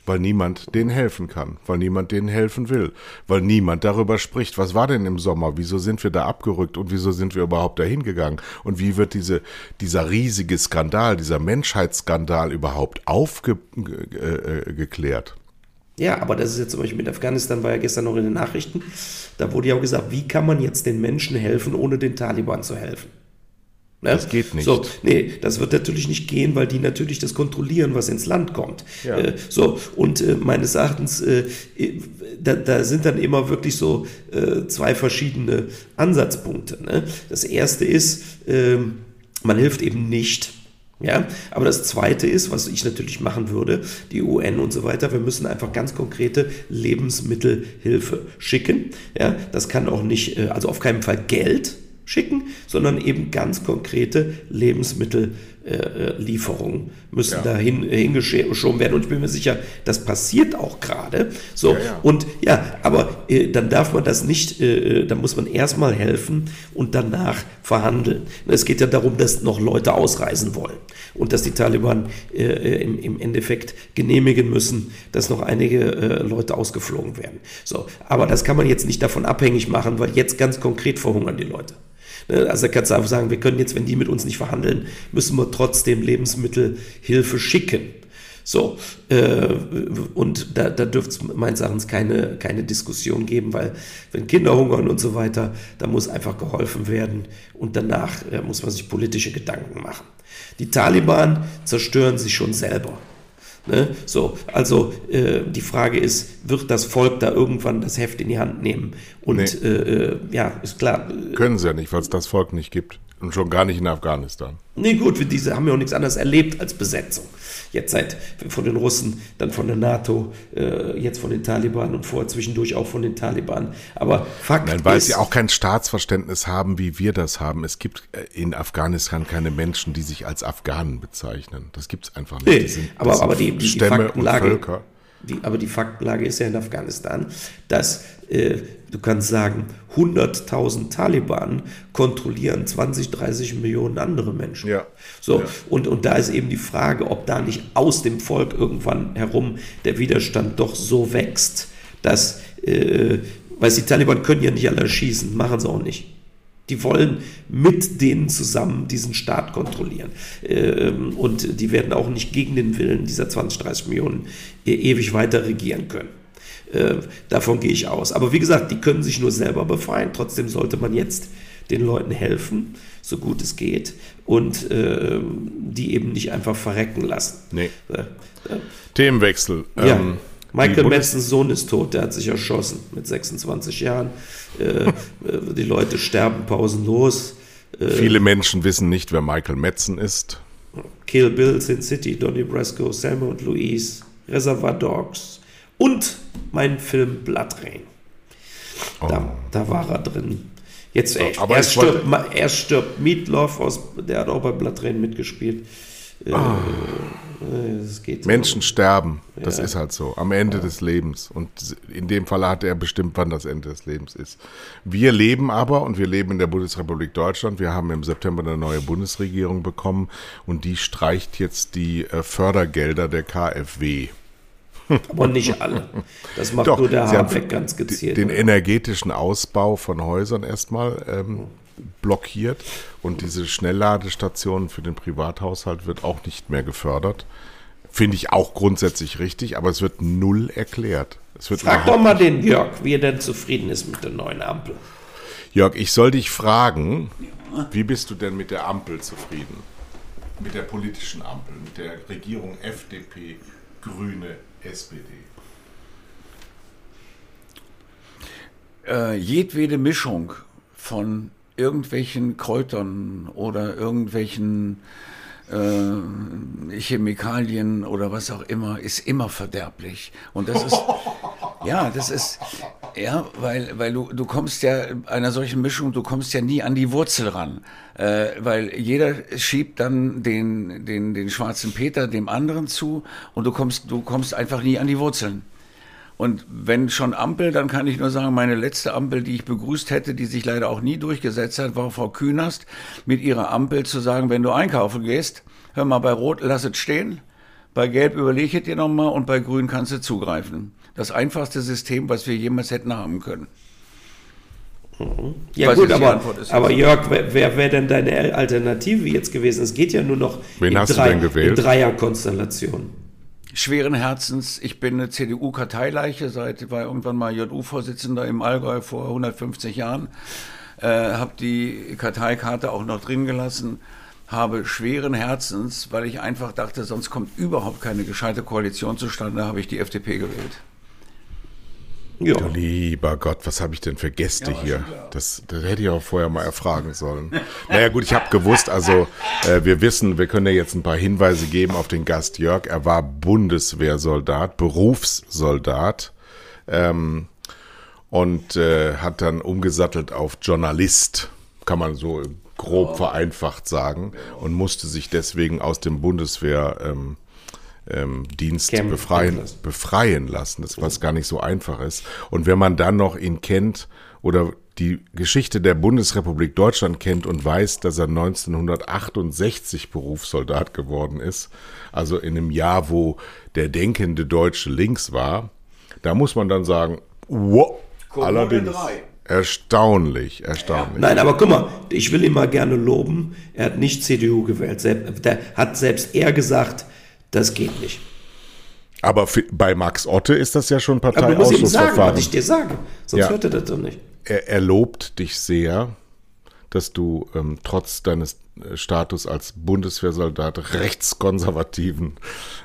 weil niemand denen helfen kann, weil niemand denen helfen will, weil niemand darüber spricht, was war denn im Sommer, wieso sind wir da abgerückt und wieso sind wir überhaupt dahin gegangen und wie wird diese, dieser riesige Skandal, dieser Menschheitsskandal überhaupt aufgeklärt? Ja, aber das ist jetzt zum Beispiel mit Afghanistan, war ja gestern noch in den Nachrichten, da wurde ja auch gesagt, wie kann man jetzt den Menschen helfen, ohne den Taliban zu helfen? Ne? Das geht nicht. So, nee, das wird natürlich nicht gehen, weil die natürlich das kontrollieren, was ins Land kommt. Ja. Äh, so, und äh, meines Erachtens, äh, da, da, sind dann immer wirklich so äh, zwei verschiedene Ansatzpunkte. Ne? Das erste ist, ähm, man hilft eben nicht. Ja, aber das zweite ist, was ich natürlich machen würde, die UN und so weiter, wir müssen einfach ganz konkrete Lebensmittelhilfe schicken. Ja, das kann auch nicht, äh, also auf keinen Fall Geld, schicken, sondern eben ganz konkrete Lebensmittellieferungen äh, müssen ja. da hin, äh, hingeschoben werden. Und ich bin mir sicher, das passiert auch gerade. So, ja, ja. und ja, aber äh, dann darf man das nicht, äh, äh, dann muss man erstmal helfen und danach verhandeln. Es geht ja darum, dass noch Leute ausreisen wollen und dass die Taliban äh, im, im, Endeffekt genehmigen müssen, dass noch einige Leute ausgeflogen werden. So, aber das kann man jetzt nicht davon abhängig machen, weil jetzt ganz konkret verhungern die Leute. Ne, also kannst du einfach sagen, wir können jetzt, wenn die mit uns nicht verhandeln, müssen wir trotzdem Lebensmittelhilfe schicken. So, äh, und da, da dürfte es meines Erachtens keine, keine Diskussion geben, weil wenn Kinder hungern und so weiter, da muss einfach geholfen werden und danach äh, muss man sich politische Gedanken machen. Die Taliban zerstören sich schon selber. Ne? So, also äh, die Frage ist, wird das Volk da irgendwann das Heft in die Hand nehmen? Und nee. äh, äh ja, ist klar. Können sie ja nicht, weil es das Volk nicht gibt. Und schon gar nicht in Afghanistan. Nee, gut, diese haben ja auch nichts anderes erlebt als Besetzung. Jetzt seit von den Russen, dann von der NATO, äh, jetzt von den Taliban und vorher zwischendurch auch von den Taliban. Aber Fakt Nein, weil ist, sie auch kein Staatsverständnis haben, wie wir das haben. Es gibt äh, in Afghanistan keine Menschen, die sich als Afghanen bezeichnen. Das gibt es einfach nicht. Nee, sind, aber, aber die, die, Stämme die und Völker. Die, aber die Faktenlage ist ja in Afghanistan, dass äh, du kannst sagen, 100.000 Taliban kontrollieren 20, 30 Millionen andere Menschen. Ja. So, ja. Und, und da ist eben die Frage, ob da nicht aus dem Volk irgendwann herum der Widerstand doch so wächst, dass, äh, weil die Taliban können ja nicht alle schießen, machen sie auch nicht. Die wollen mit denen zusammen diesen Staat kontrollieren. Ähm, und die werden auch nicht gegen den Willen dieser 20, 30 Millionen e-, ewig weiter regieren können. Äh, davon gehe ich aus. Aber wie gesagt, die können sich nur selber befreien. Trotzdem sollte man jetzt den Leuten helfen, so gut es geht, und äh, die eben nicht einfach verrecken lassen. Nee. Äh, äh Themenwechsel. Ja. Ähm, Michael Madsons Sohn ist tot, der hat sich erschossen mit 26 Jahren. Äh, äh, die Leute sterben pausenlos. Viele Menschen wissen nicht, wer Michael Madsen ist. Kill Bill, Sin City, Donnie Brasco, Selma und Louise, Reservoir Dogs und mein Film Blood Rain. Oh. Da, da, war er drin. Jetzt, ey, Aber erst, stirbt, erst stirbt Meatloaf, aus, der hat auch bei Blood Rain mitgespielt. Oh. Menschen sterben. Das ja. ist halt so. Am Ende ja. des Lebens. Und in dem Fall hat er bestimmt, wann das Ende des Lebens ist. Wir leben aber, und wir leben in der Bundesrepublik Deutschland. Wir haben im September eine neue Bundesregierung bekommen. Und die streicht jetzt die äh, Fördergelder der KfW. [laughs] Aber nicht alle. Das macht Doch, nur der Habeck ganz gezielt. Den energetischen Ausbau von Häusern erstmal ähm, blockiert und diese Schnellladestation für den Privathaushalt wird auch nicht mehr gefördert. Finde ich auch grundsätzlich richtig, aber es wird null erklärt. Frag doch mal den Jörg, wie er denn zufrieden ist mit der neuen Ampel. Jörg, ich soll dich fragen, wie bist du denn mit der Ampel zufrieden? Mit der politischen Ampel, mit der Regierung FDP, Grüne, SPD? Äh, jedwede Mischung von irgendwelchen Kräutern oder irgendwelchen äh, Chemikalien oder was auch immer ist immer verderblich. Und das ist, [laughs] ja, das ist, ja, weil, weil du, du kommst ja einer solchen Mischung, du kommst ja nie an die Wurzel ran. Äh, weil jeder schiebt dann den, den, den schwarzen Peter dem anderen zu und du kommst, du kommst einfach nie an die Wurzeln. Und wenn schon Ampel, dann kann ich nur sagen, meine letzte Ampel, die ich begrüßt hätte, die sich leider auch nie durchgesetzt hat, war Frau Künast mit ihrer Ampel zu sagen, wenn du einkaufen gehst, hör mal, bei Rot lass es stehen, bei Gelb überlege dir nochmal und bei Grün kannst du zugreifen. Das einfachste System, was wir jemals hätten haben können. Mhm. Ja Weiß gut, aber, aber Jörg, wer, wer wäre denn deine Alternative jetzt gewesen? Es geht ja nur noch Wen in, drei, in Dreierkonstellation schweren Herzens, ich bin eine CDU-Karteileiche, seit war irgendwann mal JU-Vorsitzender im Allgäu vor 150 Jahren, äh, habe die Karteikarte auch noch drin gelassen, habe schweren Herzens, weil ich einfach dachte, sonst kommt überhaupt keine gescheite Koalition zustande, habe ich die FDP gewählt. Ja. Du lieber Gott, was habe ich denn für Gäste ja, hier? Das, das hätte ich auch vorher mal erfragen sollen. [laughs] naja gut, ich habe gewusst, also äh, wir wissen, wir können ja jetzt ein paar Hinweise geben auf den Gast Jörg. Er war Bundeswehrsoldat, Berufssoldat ähm, und äh, hat dann umgesattelt auf Journalist, kann man so grob oh. vereinfacht sagen, und musste sich deswegen aus dem Bundeswehr... Ähm, ähm, Dienst Camp befreien, lassen. befreien lassen, das was gar nicht so einfach ist. Und wenn man dann noch ihn kennt oder die Geschichte der Bundesrepublik Deutschland kennt und weiß, dass er 1968 Berufssoldat geworden ist, also in einem Jahr, wo der denkende Deutsche links war, da muss man dann sagen, wow, allerdings. Erstaunlich, erstaunlich. Nein, aber guck mal, ich will ihn mal gerne loben. Er hat nicht CDU gewählt. Der hat selbst er gesagt, das geht nicht. Aber für, bei Max Otte ist das ja schon Parteiausschussverfahren. Aber du musst ihm sagen, was ich dir sage. Sonst ja. hört er das doch nicht. Er, er lobt dich sehr, dass du ähm, trotz deines äh, Status als Bundeswehrsoldat rechtskonservativen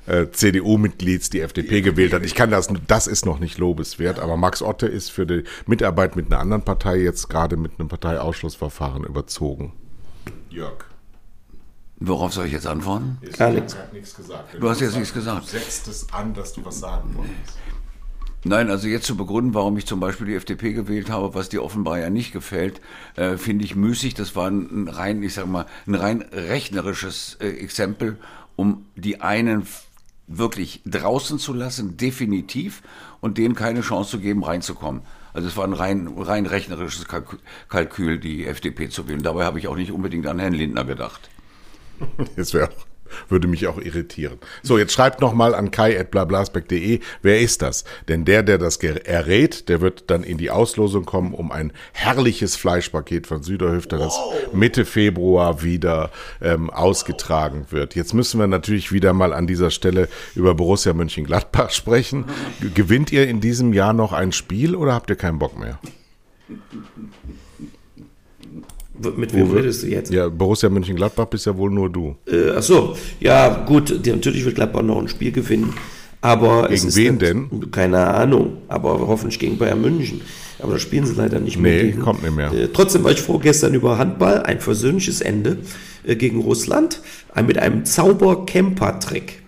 äh, CDU-Mitglieds die FDP gewählt hat. Ich kann das, das ist noch nicht lobeswert, aber Max Otte ist für die Mitarbeit mit einer anderen Partei jetzt gerade mit einem Parteiausschlussverfahren überzogen. Jörg. Worauf soll ich jetzt antworten? Gar nichts. gesagt. Du hast jetzt nichts gesagt. Du setzt es an, dass du was sagen wolltest. Nein, also jetzt zu begründen, warum ich zum Beispiel die FDP gewählt habe, was dir offenbar ja nicht gefällt, äh, finde ich müßig. Das war ein rein, ich sag mal, ein rein rechnerisches äh, Exempel, um die einen wirklich draußen zu lassen, definitiv, und denen keine Chance zu geben, reinzukommen. Also es war ein rein, rein rechnerisches Kalkül, die FDP zu wählen. Dabei habe ich auch nicht unbedingt an Herrn Lindner gedacht. [laughs] Das wäre würde mich auch irritieren. So, jetzt schreibt nochmal an kai.blablasbeck.de, wer ist das? Denn der, der das errät, der wird dann in die Auslosung kommen, um ein herrliches Fleischpaket von Süderhüfter, das Mitte Februar wieder ähm, ausgetragen wird. Jetzt müssen wir natürlich wieder mal an dieser Stelle über Borussia Mönchengladbach sprechen. Gewinnt ihr in diesem Jahr noch ein Spiel oder habt ihr keinen Bock mehr? [laughs] Mit wem redest du jetzt? Ja, Borussia Mönchengladbach bist ja wohl nur du. Äh, ach so, ja gut, natürlich wird Gladbach noch ein Spiel gewinnen. Aber gegen wen denn? Keine Ahnung, aber hoffentlich gegen Bayern München. Aber da spielen sie leider nicht mehr. Nee, gegen. kommt nicht mehr. Äh, trotzdem war ich froh gestern über Handball, ein versöhnliches Ende äh, gegen Russland, äh, mit einem Zauber-Camper-Trick.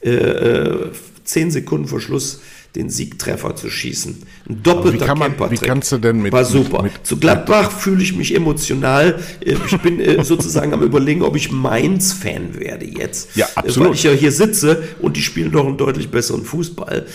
Äh, äh, zehn Sekunden vor Schluss den Siegtreffer zu schießen. Ein doppelter wie, kann man, wie kannst du denn mit... War super. Mit, mit, Zu Gladbach fühle ich mich emotional. Äh, ich bin äh, sozusagen am überlegen, ob ich Mainz-Fan werde jetzt. Ja, absolut. Weil ich ja hier sitze und die spielen doch einen deutlich besseren Fußball.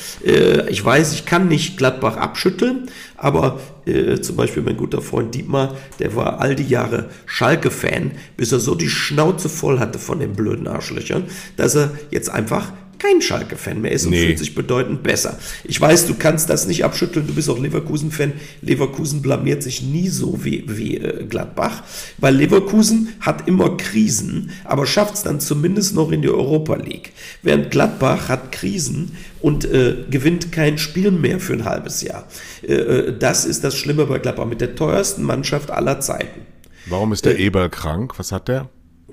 Ich weiß, ich kann nicht Gladbach abschütteln, aber äh, zum Beispiel mein guter Freund Dietmar, der war all die Jahre Schalke-Fan, bis er so die Schnauze voll hatte von den blöden Arschlöchern, dass er jetzt einfach kein Schalke-Fan mehr ist und nee. fühlt sich bedeutend besser. Ich weiß, du kannst das nicht abschütteln, du bist auch Leverkusen-Fan. Leverkusen blamiert sich nie so wie, wie äh, Gladbach, weil Leverkusen hat immer Krisen, aber schafft es dann zumindest noch in die Europa League. Während Gladbach hat Krisen und äh, gewinnt kein Spiel mehr für ein halbes Jahr. Äh, äh das ist das Schlimme bei Gladbach mit der teuersten Mannschaft aller Zeiten. Warum ist der äh, Eberl krank? Was hat der?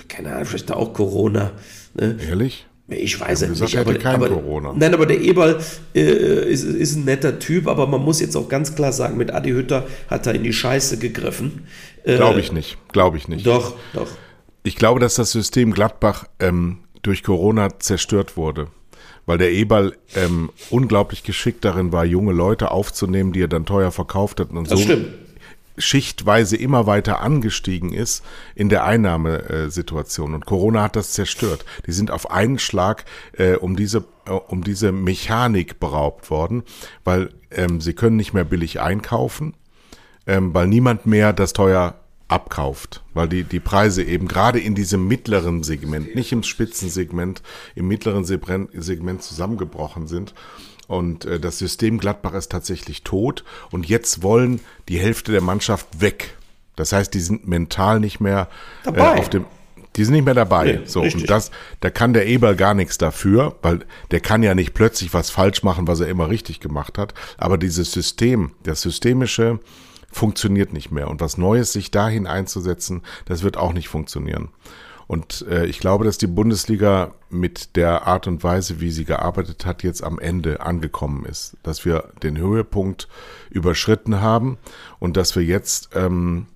Keine Ahnung, vielleicht auch Corona. Ne? Ehrlich? Ich weiß es nicht. Aber, kein aber, Corona. Nein, aber der Eberl äh, ist, ist ein netter Typ, aber man muss jetzt auch ganz klar sagen, mit Adi Hütter hat er in die Scheiße gegriffen. Äh, glaube ich nicht, glaube ich nicht. Doch, doch. Ich glaube, dass das System Gladbach ähm, durch Corona zerstört wurde. Weil der Eberl ähm, unglaublich geschickt darin war, junge Leute aufzunehmen, die er dann teuer verkauft hat und das so. Stimmt schichtweise immer weiter angestiegen ist in der Einnahmesituation. Und Corona hat das zerstört. Die sind auf einen Schlag äh, um diese äh, um diese Mechanik beraubt worden, weil ähm, sie können nicht mehr billig einkaufen, ähm, weil niemand mehr das teuer abkauft, weil die, die Preise eben gerade in diesem mittleren Segment, nicht im Spitzensegment, im mittleren Segment zusammengebrochen sind. Und äh, das System Gladbach ist tatsächlich tot. Und jetzt wollen die Hälfte der Mannschaft weg. Das heißt, die sind mental nicht mehr äh, auf dem. Die sind nicht mehr dabei. Nee, so, richtig. und das, da kann der Eber gar nichts dafür, weil der kann ja nicht plötzlich was falsch machen, was er immer richtig gemacht hat. Aber dieses System, das Systemische, funktioniert nicht mehr. Und was Neues sich dahin einzusetzen, das wird auch nicht funktionieren. Und äh, ich glaube, dass die Bundesliga mit der Art und Weise, wie sie gearbeitet hat, jetzt am Ende angekommen ist. Dass wir den Höhepunkt überschritten haben und dass wir jetzt ähm,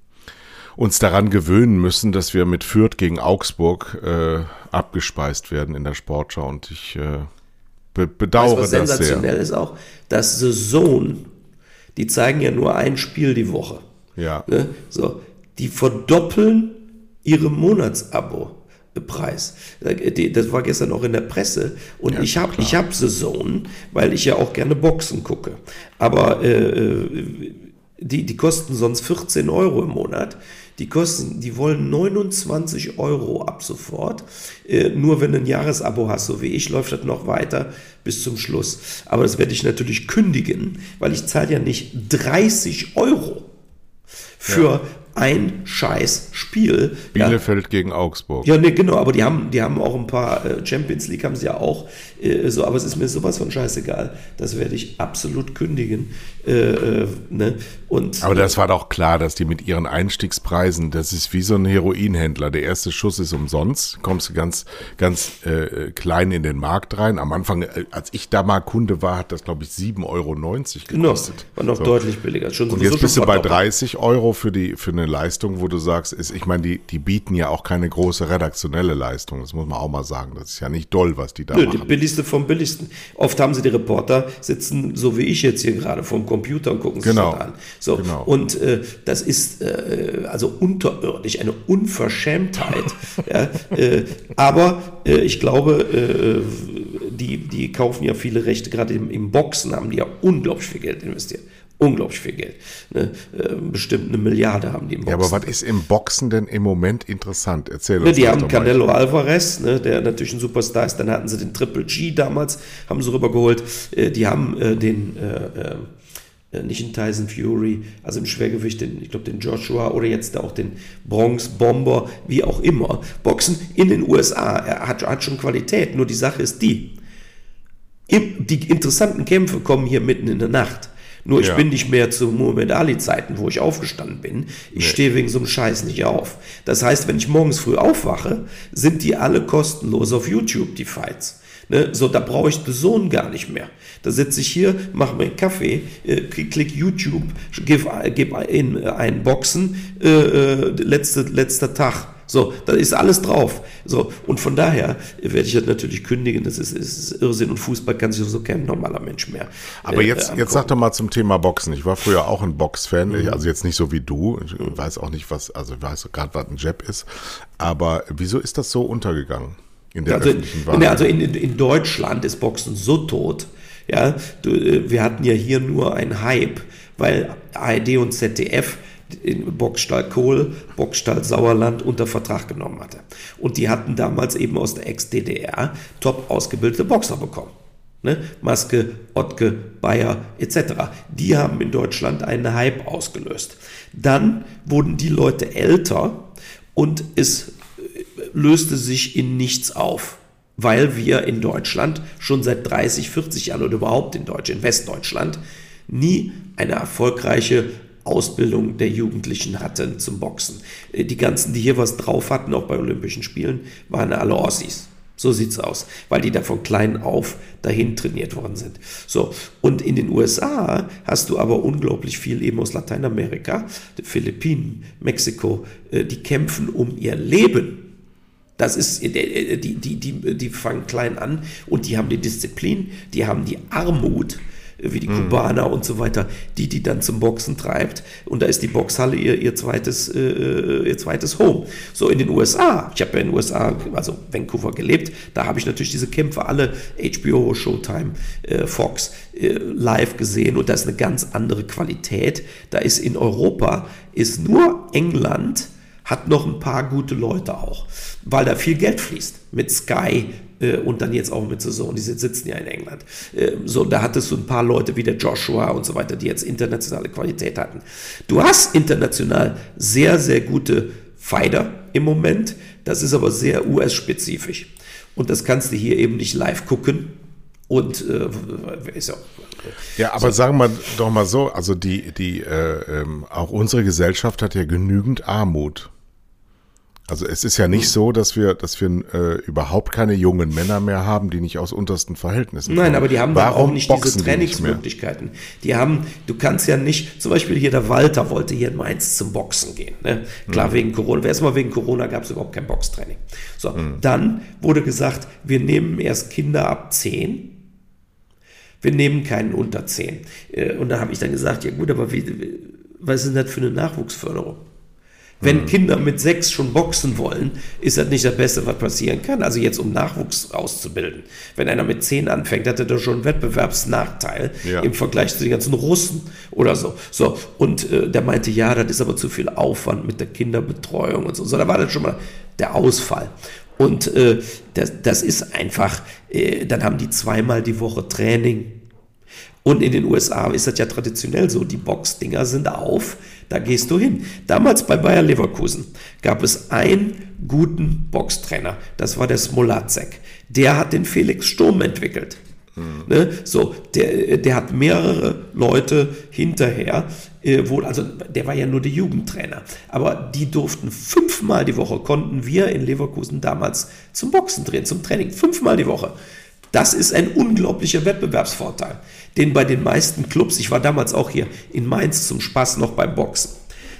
uns daran gewöhnen müssen, dass wir mit Fürth gegen Augsburg äh, abgespeist werden in der Sportschau. Und ich äh, be bedauere weißt, was das sensationell ist auch, dass The Zone, die zeigen ja nur ein Spiel die Woche. Ja. Ne? So, die verdoppeln ihrem Monatsabo. Preis. Das war gestern auch in der Presse. Und ja, ich habe ich hab Saison, weil ich ja auch gerne Boxen gucke. Aber äh, die, die kosten sonst 14 Euro im Monat. Die kosten, die wollen 29 Euro ab sofort. Äh, nur wenn du ein Jahresabo hast, so wie ich, läuft das noch weiter bis zum Schluss. Aber das werde ich natürlich kündigen, weil ich zahle ja nicht 30 Euro für ja ein scheiß Spiel. Bielefeld ja. gegen Augsburg. Ja, nee, genau, aber die haben, die haben auch ein paar äh, Champions League haben sie ja auch äh, so, aber es ist mir sowas von scheißegal. Das werde ich absolut kündigen. Äh, äh ne? Und, aber das war doch klar, dass die mit ihren Einstiegspreisen, das ist wie so ein Heroinhändler. Der erste Schuss ist umsonst, kommst du ganz, ganz äh, klein in den Markt rein. Am Anfang, äh, als ich da mal Kunde war, hat das, glaube ich, 7,90 Euro gekostet. Genau, war noch so. deutlich billiger. Schon Und jetzt bist du bei 30 Euro für die für eine Leistung, wo du sagst, ist, ich meine, die, die bieten ja auch keine große redaktionelle Leistung. Das muss man auch mal sagen. Das ist ja nicht doll, was die da Nö, machen. Die billigste vom billigsten. Oft haben sie die Reporter sitzen, so wie ich jetzt hier gerade, vom Computer und gucken genau. sich das an. So, genau. Und äh, das ist äh, also unterirdisch, eine Unverschämtheit. [laughs] ja, äh, aber äh, ich glaube, äh, die, die kaufen ja viele Rechte, gerade im, im Boxen haben die ja unglaublich viel Geld investiert unglaublich viel Geld. Ne? Äh, bestimmt eine Milliarde haben die im Boxen. Ja, aber was ist im Boxen denn im Moment interessant? Erzähl ne, uns ne, Die haben Canelo mal. Alvarez, ne, der natürlich ein Superstar ist. Dann hatten sie den Triple G damals, haben sie rübergeholt. Äh, die haben äh, den äh, nicht in Tyson Fury, also im Schwergewicht, den, ich glaube den Joshua oder jetzt auch den Bronx Bomber, wie auch immer. Boxen in den USA er hat, hat schon Qualität, nur die Sache ist die, die interessanten Kämpfe kommen hier mitten in der Nacht. Nur ich ja. bin nicht mehr zu Muhammad Ali Zeiten, wo ich aufgestanden bin. Ich nee. stehe wegen so einem Scheiß nicht auf. Das heißt, wenn ich morgens früh aufwache, sind die alle kostenlos auf YouTube, die Fights. Ne? So, da brauche ich den Sohn gar nicht mehr. Da sitze ich hier, mache mir einen Kaffee, äh, klick YouTube, gebe geb in ein Boxen, äh, äh, letzte, letzter Tag So, da ist alles drauf. So, und von daher werde ich das natürlich kündigen. Das ist, ist Irrsinn und Fußball kann sich so kein normaler Mensch mehr. Aber äh, jetzt, jetzt sag doch mal zum Thema Boxen. Ich war früher auch ein Boxfan, mhm. also jetzt nicht so wie du. Ich weiß auch nicht, was, also ich weiß gerade, was ein Jab ist. Aber wieso ist das so untergegangen? In der also, öffentlichen Wahrnehmung? Also in, in Deutschland ist Boxen so tot. Ja, du, äh, wir hatten ja hier nur einen Hype, weil ARD und ZDF in Boxstall Kohl, Boxstall Sauerland unter Vertrag genommen hatte. Und die hatten damals eben aus der Ex-DDR top ausgebildete Boxer bekommen. Ne? Maske, Ottke, Bayer etc. Die haben in Deutschland einen Hype ausgelöst. Dann wurden die Leute älter und es löste sich in nichts auf, weil wir in Deutschland schon seit 30, 40 Jahren oder überhaupt in Deutschland, in Westdeutschland, nie eine erfolgreiche Ausbildung der Jugendlichen hatten zum Boxen. Äh, die ganzen, die hier was drauf hatten, auch bei Olympischen Spielen, waren alle Ossis. So sieht's aus, weil die da von klein auf dahin trainiert worden sind. So. Und in den USA hast du aber unglaublich viel eben aus Lateinamerika, Philippinen, Mexiko, äh, die kämpfen um ihr Leben. Das ist, äh, die, die, die, die fangen klein an und die haben die Disziplin, die haben die Armut, wie die mhm. Kubaner und so weiter, die die dann zum Boxen treibt. Und da ist die Boxhalle ihr, ihr, zweites, äh, ihr zweites Home. So in den USA, ich habe ja in den USA, also Vancouver gelebt, da habe ich natürlich diese Kämpfe alle HBO, Showtime, äh, Fox äh, live gesehen und da ist eine ganz andere Qualität. Da ist in Europa, ist nur England, hat noch ein paar gute Leute auch, weil da viel Geld fließt mit Sky, äh, und dann jetzt auch mit Saison. Die sitzen ja in England. Äh, so, da hattest du ein paar Leute wie der Joshua und so weiter, die jetzt internationale Qualität hatten. Du hast international sehr, sehr gute Fighter im Moment. Das ist aber sehr US-spezifisch. Und das kannst du hier eben nicht live gucken. Und äh, ist ja ja, aber so. sagen wir doch mal so, also die, die, äh, ähm, auch unsere Gesellschaft hat ja genügend Armut. Also es ist ja nicht so, dass wir, dass wir äh, überhaupt keine jungen Männer mehr haben, die nicht aus untersten Verhältnissen Nein, kommen. aber die haben Warum auch nicht diese Trainingsmöglichkeiten. Die, die, haben, du kannst ja nicht, zum Beispiel hier der Walter wollte hier in Mainz zum Boxen gehen. Ne? Klar, mhm. wegen Corona. Erstmal wegen Corona gab es überhaupt kein Boxtraining. So, mhm. dann wurde gesagt, wir nehmen erst Kinder ab 10. Wir nehmen keinen unter 10. Äh, und da habe ich dann gesagt, ja gut, aber wie, was ist denn das für eine Nachwuchsförderung? Wenn mhm. Kinder mit sechs schon boxen wollen, ist das nicht das Beste, was passieren kann. Also jetzt, um Nachwuchs auszubilden. Wenn einer mit zehn anfängt, hat er doch schon einen Wettbewerbsnachteil ja. im Vergleich zu den ganzen Russen oder so. So, und äh, der meinte, ja, das ist aber zu viel Aufwand mit der Kinderbetreuung und so. So, da war dann schon mal der Ausfall. Und äh, das, das ist einfach, äh, dann haben die zweimal die Woche Training. Und in den USA ist das ja traditionell so, die Boxdinger sind auf, da gehst du hin. Damals bei Bayer Leverkusen gab es einen guten Boxtrainer, das war der Smolacek. Der hat den Felix Sturm entwickelt. Mhm. Ne? So, der, der hat mehrere Leute hinterher, äh, wohl, also der war ja nur der Jugendtrainer, aber die durften fünfmal die Woche, konnten wir in Leverkusen damals zum Boxen drehen, zum Training, fünfmal die Woche. Das ist ein unglaublicher Wettbewerbsvorteil, den bei den meisten Clubs, ich war damals auch hier in Mainz zum Spaß noch beim Boxen.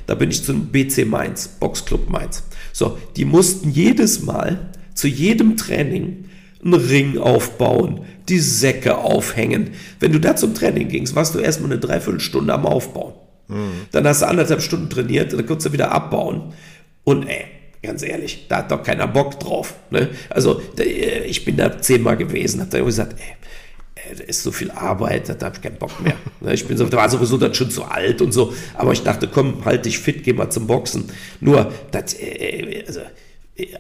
Da bin ich zum BC Mainz, Boxclub Mainz. So, die mussten jedes Mal zu jedem Training einen Ring aufbauen, die Säcke aufhängen. Wenn du da zum Training gingst, warst du erstmal eine Dreiviertelstunde am Aufbauen. Mhm. Dann hast du anderthalb Stunden trainiert, dann kannst du wieder abbauen. Und ey, Ganz ehrlich, da hat doch keiner Bock drauf. Ne? Also äh, ich bin da zehnmal gewesen, habe da gesagt, ey, da ist so viel Arbeit, da habe ich keinen Bock mehr. [laughs] Ne? Ich bin so, da war sowieso dann schon zu alt und so, aber ich dachte, komm, halt dich fit, geh mal zum Boxen. Nur, das, äh, also,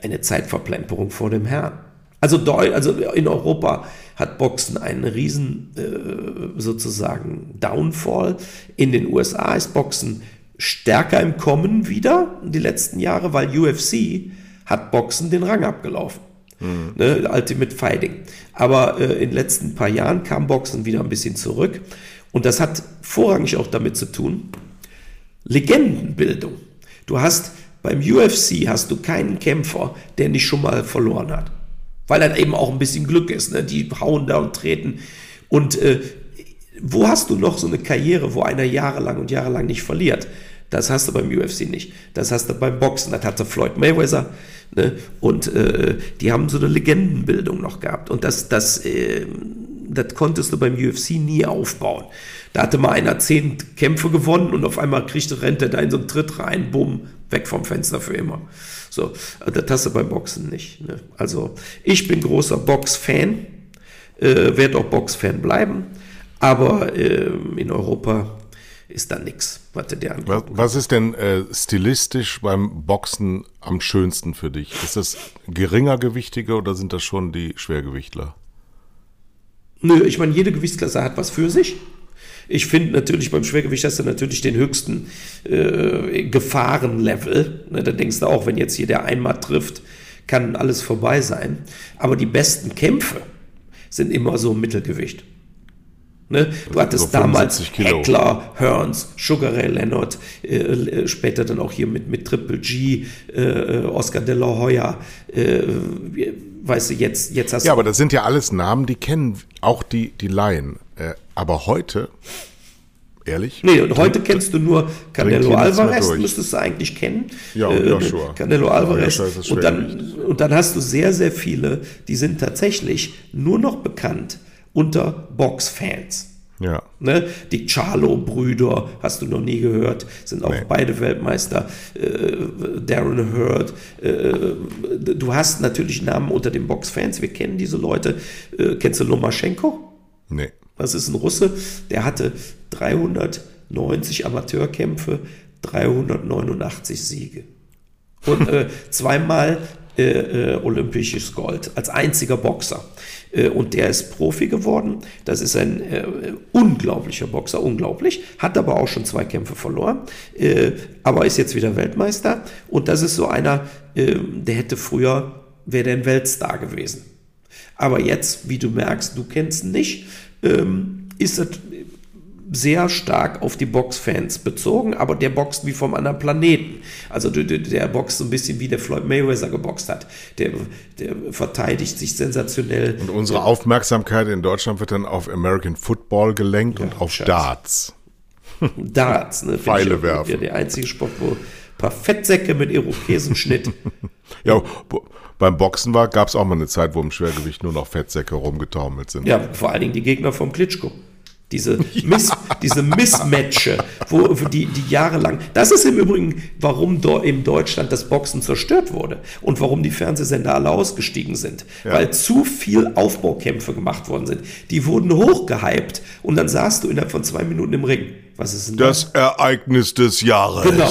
eine Zeitverplemperung vor dem Herrn. Also, also in Europa hat Boxen einen riesen äh, sozusagen Downfall. In den USA ist Boxen stärker im Kommen wieder die letzten Jahre, weil UFC hat Boxen den Rang abgelaufen. Mhm. Ne, Ultimate Fighting. Aber äh, in den letzten paar Jahren kam Boxen wieder ein bisschen zurück. Und das hat vorrangig auch damit zu tun, Legendenbildung. Du hast beim UFC hast du keinen Kämpfer, der nicht schon mal verloren hat. Weil dann eben auch ein bisschen Glück ist. Ne? Die hauen da und treten. Und äh, wo hast du noch so eine Karriere, wo einer jahrelang und jahrelang nicht verliert? Das hast du beim UFC nicht. Das hast du beim Boxen. Das hatte Floyd Mayweather. Ne? Und äh, die haben so eine Legendenbildung noch gehabt. Und das, das, äh, das konntest du beim UFC nie aufbauen. Da hatte mal einer zehn Kämpfe gewonnen und auf einmal kriegte, rennt er da in so einen Tritt rein, bumm, weg vom Fenster für immer. So, das hast du beim Boxen nicht. Ne? Also, ich bin großer Box-Fan, äh, werde auch Box-Fan bleiben, aber äh, in Europa ist da nichts, was du dir angucken Was, was ist denn äh, stilistisch beim Boxen am schönsten für dich? Ist das geringer Gewichtige oder sind das schon die Schwergewichtler? Nö, ich meine, jede Gewichtsklasse hat was für sich. Ich finde natürlich, beim Schwergewicht hast du natürlich den höchsten äh, Gefahrenlevel. Ne, da denkst du auch, wenn jetzt hier der einmal trifft, kann alles vorbei sein. Aber die besten Kämpfe sind immer so im Mittelgewicht. Ne? Du hattest damals Heckler, Hearns, Sugar Ray Leonard, äh, äh, später dann auch hier mit, mit Triple G, äh, Oscar de la Hoya. Äh, weißt du, jetzt, jetzt hast Ja, aber das sind ja alles Namen, die kennen auch die, die Laien. Äh, aber heute, ehrlich? Nee, und heute kennst du nur Canelo Alvarez, müsstest du eigentlich kennen. Ja, äh, Joshua. Canelo Alvarez. Ja, und, dann, und dann hast du sehr, sehr viele, die sind tatsächlich nur noch bekannt unter Boxfans. Ja. Ne? Die Charlo-Brüder, hast du noch nie gehört, sind auch nee. beide Weltmeister. Äh, Darren Hurd. Äh, du hast natürlich Namen unter den Boxfans, wir kennen diese Leute. Äh, kennst du Lomaschenko? Nee. Das ist ein Russe, der hatte 390 Amateurkämpfe, 389 Siege. Und äh, [laughs] zweimal äh, äh, olympisches Gold als einziger Boxer. Äh, und der ist Profi geworden. Das ist ein äh, unglaublicher Boxer, unglaublich. Hat aber auch schon zwei Kämpfe verloren, äh, aber ist jetzt wieder Weltmeister. Und das ist so einer, äh, der hätte früher, wäre der ein Weltstar gewesen. Aber jetzt, wie du merkst, du kennst ihn nicht, ähm, ist das sehr stark auf die Boxfans bezogen, aber der boxt wie vom anderen Planeten. Also der, der boxt so ein bisschen wie der Floyd Mayweather geboxt hat. Der, der verteidigt sich sensationell. Und unsere Aufmerksamkeit in Deutschland wird dann auf American Football gelenkt ja, und auf Scheiße. Darts. [laughs] Darts, ne? Pfeile werfen. Ja, der einzige Sport, wo ein paar Fettsäcke mit Irokesenschnitt. [laughs] ja, beim Boxen war, gab es auch mal eine Zeit, wo im Schwergewicht nur noch Fettsäcke rumgetaumelt sind. Ja, vor allen Dingen die Gegner vom Klitschko. Diese, [laughs] Miss, diese Missmatche, wo, die, die jahrelang. Das ist im Übrigen, warum do, in Deutschland das Boxen zerstört wurde und warum die Fernsehsender alle ausgestiegen sind. Ja. Weil zu viel Aufbaukämpfe gemacht worden sind. Die wurden hochgehypt und dann saßt du innerhalb von zwei Minuten im Ring. Was ist denn das? Das Ereignis des Jahres. Genau.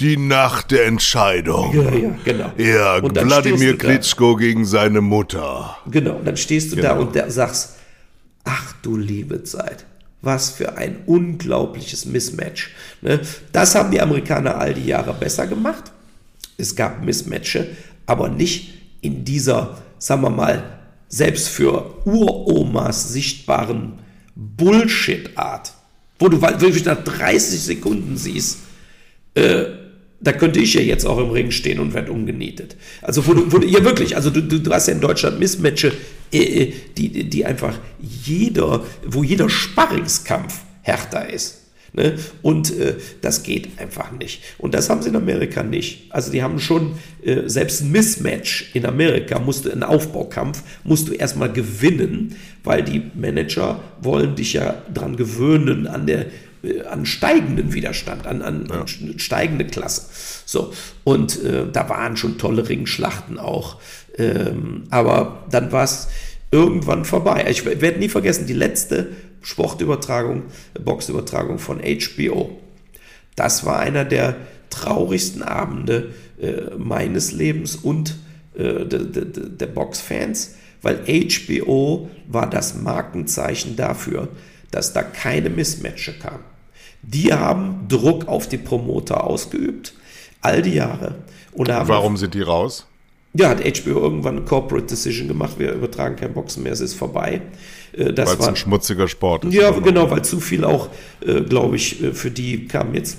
Die Nacht der Entscheidung. Ja, ja, genau. Ja, Wladimir Klitschko gegen seine Mutter. Genau, und dann stehst du genau. da und da sagst, ach du liebe Zeit. Was für ein unglaubliches Mismatch. Ne? Das haben die Amerikaner all die Jahre besser gemacht. Es gab Mismatche, aber nicht in dieser, sagen wir mal, selbst für Uromas sichtbaren Bullshit-Art, wo du wirklich nach 30 Sekunden siehst, äh, da könnte ich ja jetzt auch im Ring stehen und werde umgenietet. Also wo du, wo du, ja wirklich, also du, du hast ja in Deutschland Missmatche, äh, äh, die, die einfach jeder, wo jeder Sparringskampf härter ist. Ne? Und äh, das geht einfach nicht. Und das haben sie in Amerika nicht. Also die haben schon, äh, selbst ein Mismatch in Amerika musste, ein Aufbaukampf, musst du erstmal gewinnen, weil die Manager wollen dich ja dran gewöhnen an der äh, an steigenden Widerstand, an, an, ja. an steigende Klasse. So, und äh, da waren schon tolle Ringschlachten auch. Ähm, aber dann war es irgendwann vorbei. Ich werde nie vergessen, die letzte Sportübertragung, Boxübertragung von HBO. Das war einer der traurigsten Abende äh, meines Lebens und äh, de, de, de, der Boxfans, weil HBO war das Markenzeichen dafür, dass da keine Missmatche kamen. Die haben Druck auf die Promoter ausgeübt, all die Jahre. Und Warum sind die raus? Ja, hat HBO irgendwann eine Corporate Decision gemacht, wir übertragen kein Boxen mehr, es ist vorbei. Äh, das weil es ein schmutziger Sport ist. Ja, genau, weil zu viel auch, äh, glaube ich, äh, für die kam jetzt,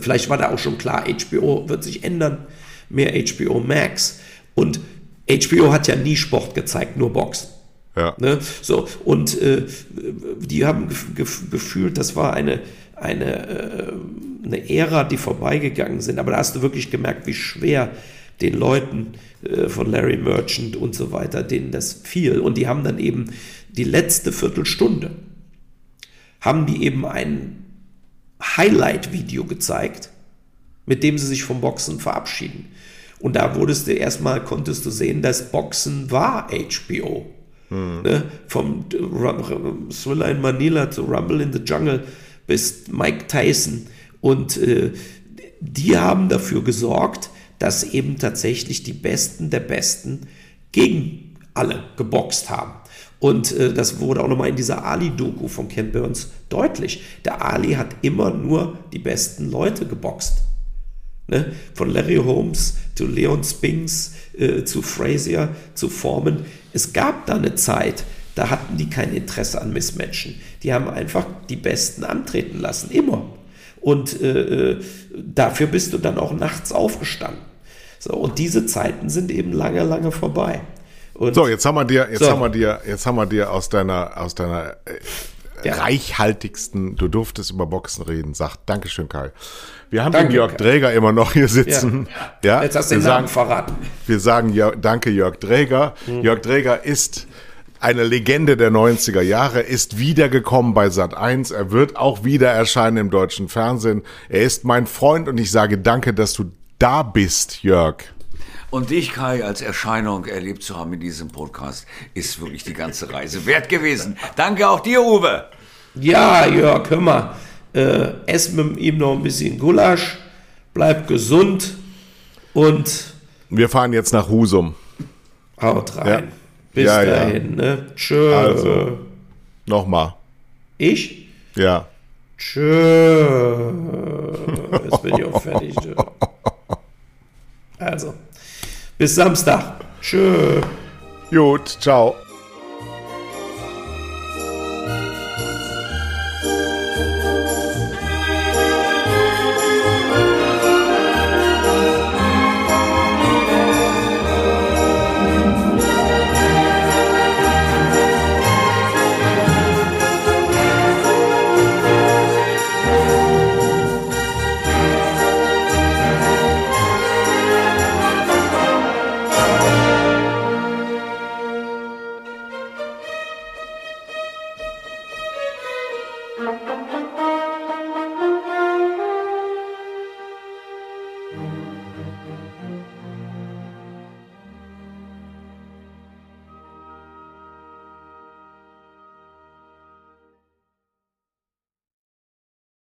vielleicht war da auch schon klar, HBO wird sich ändern, mehr HBO Max. Und HBO hat ja nie Sport gezeigt, nur Boxen. Ja. Ne? So, und äh, die haben gef gefühlt, das war eine, eine, äh, eine Ära, die vorbeigegangen sind. Aber da hast du wirklich gemerkt, wie schwer den Leuten äh, von Larry Merchant und so weiter, denen das fiel. Und die haben dann eben die letzte Viertelstunde, haben die eben ein Highlight-Video gezeigt, mit dem sie sich vom Boxen verabschieden. Und da wurdest du erstmal, konntest du sehen, dass Boxen war HBO. Hm. Ne? Vom Thriller in Manila zu Rumble in the Jungle bis Mike Tyson. Und äh, die haben dafür gesorgt, dass eben tatsächlich die Besten der Besten gegen alle geboxt haben. Und äh, das wurde auch nochmal in dieser Ali-Doku von Ken Burns deutlich. Der Ali hat immer nur die besten Leute geboxt. Ne? Von Larry Holmes zu Leon Spinks äh, zu Frazier zu Foreman. Es gab da eine Zeit, da hatten die kein Interesse an Missmatchen. Die haben einfach die Besten antreten lassen, immer. Und äh, äh, dafür bist du dann auch nachts aufgestanden. So, und diese Zeiten sind eben lange, lange vorbei. Und so, jetzt haben wir dir, jetzt so. haben wir dir, jetzt haben wir dir aus deiner, aus deiner äh, ja. reichhaltigsten, du durftest über Boxen reden, sagt Dankeschön, Kai. Wir haben danke, den Jörg Kai. Dräger immer noch hier sitzen. Ja. ja. Jetzt hast du den Namen verraten. Wir sagen ja, danke Jörg Dräger. Hm. Jörg Dräger ist eine Legende der 90er Jahre, ist wiedergekommen bei Sat 1. Er wird auch wieder erscheinen im deutschen Fernsehen. Er ist mein Freund und ich sage danke, dass du da bist, Jörg. Und dich, Kai, als Erscheinung erlebt zu haben in diesem Podcast, ist wirklich die ganze Reise wert gewesen. Danke auch dir, Uwe. Ja, Jörg, hör mal. Äh, ess mit ihm noch ein bisschen Gulasch, bleib gesund und. Wir fahren jetzt nach Husum. Haut rein. Ja. Bis ja, dahin, ja. ne? Tschö. Also, nochmal. Ich? Ja. Tschö. [laughs] Jetzt bin ich auch fertig. Also, bis Samstag. Tschö. Gut, ciao.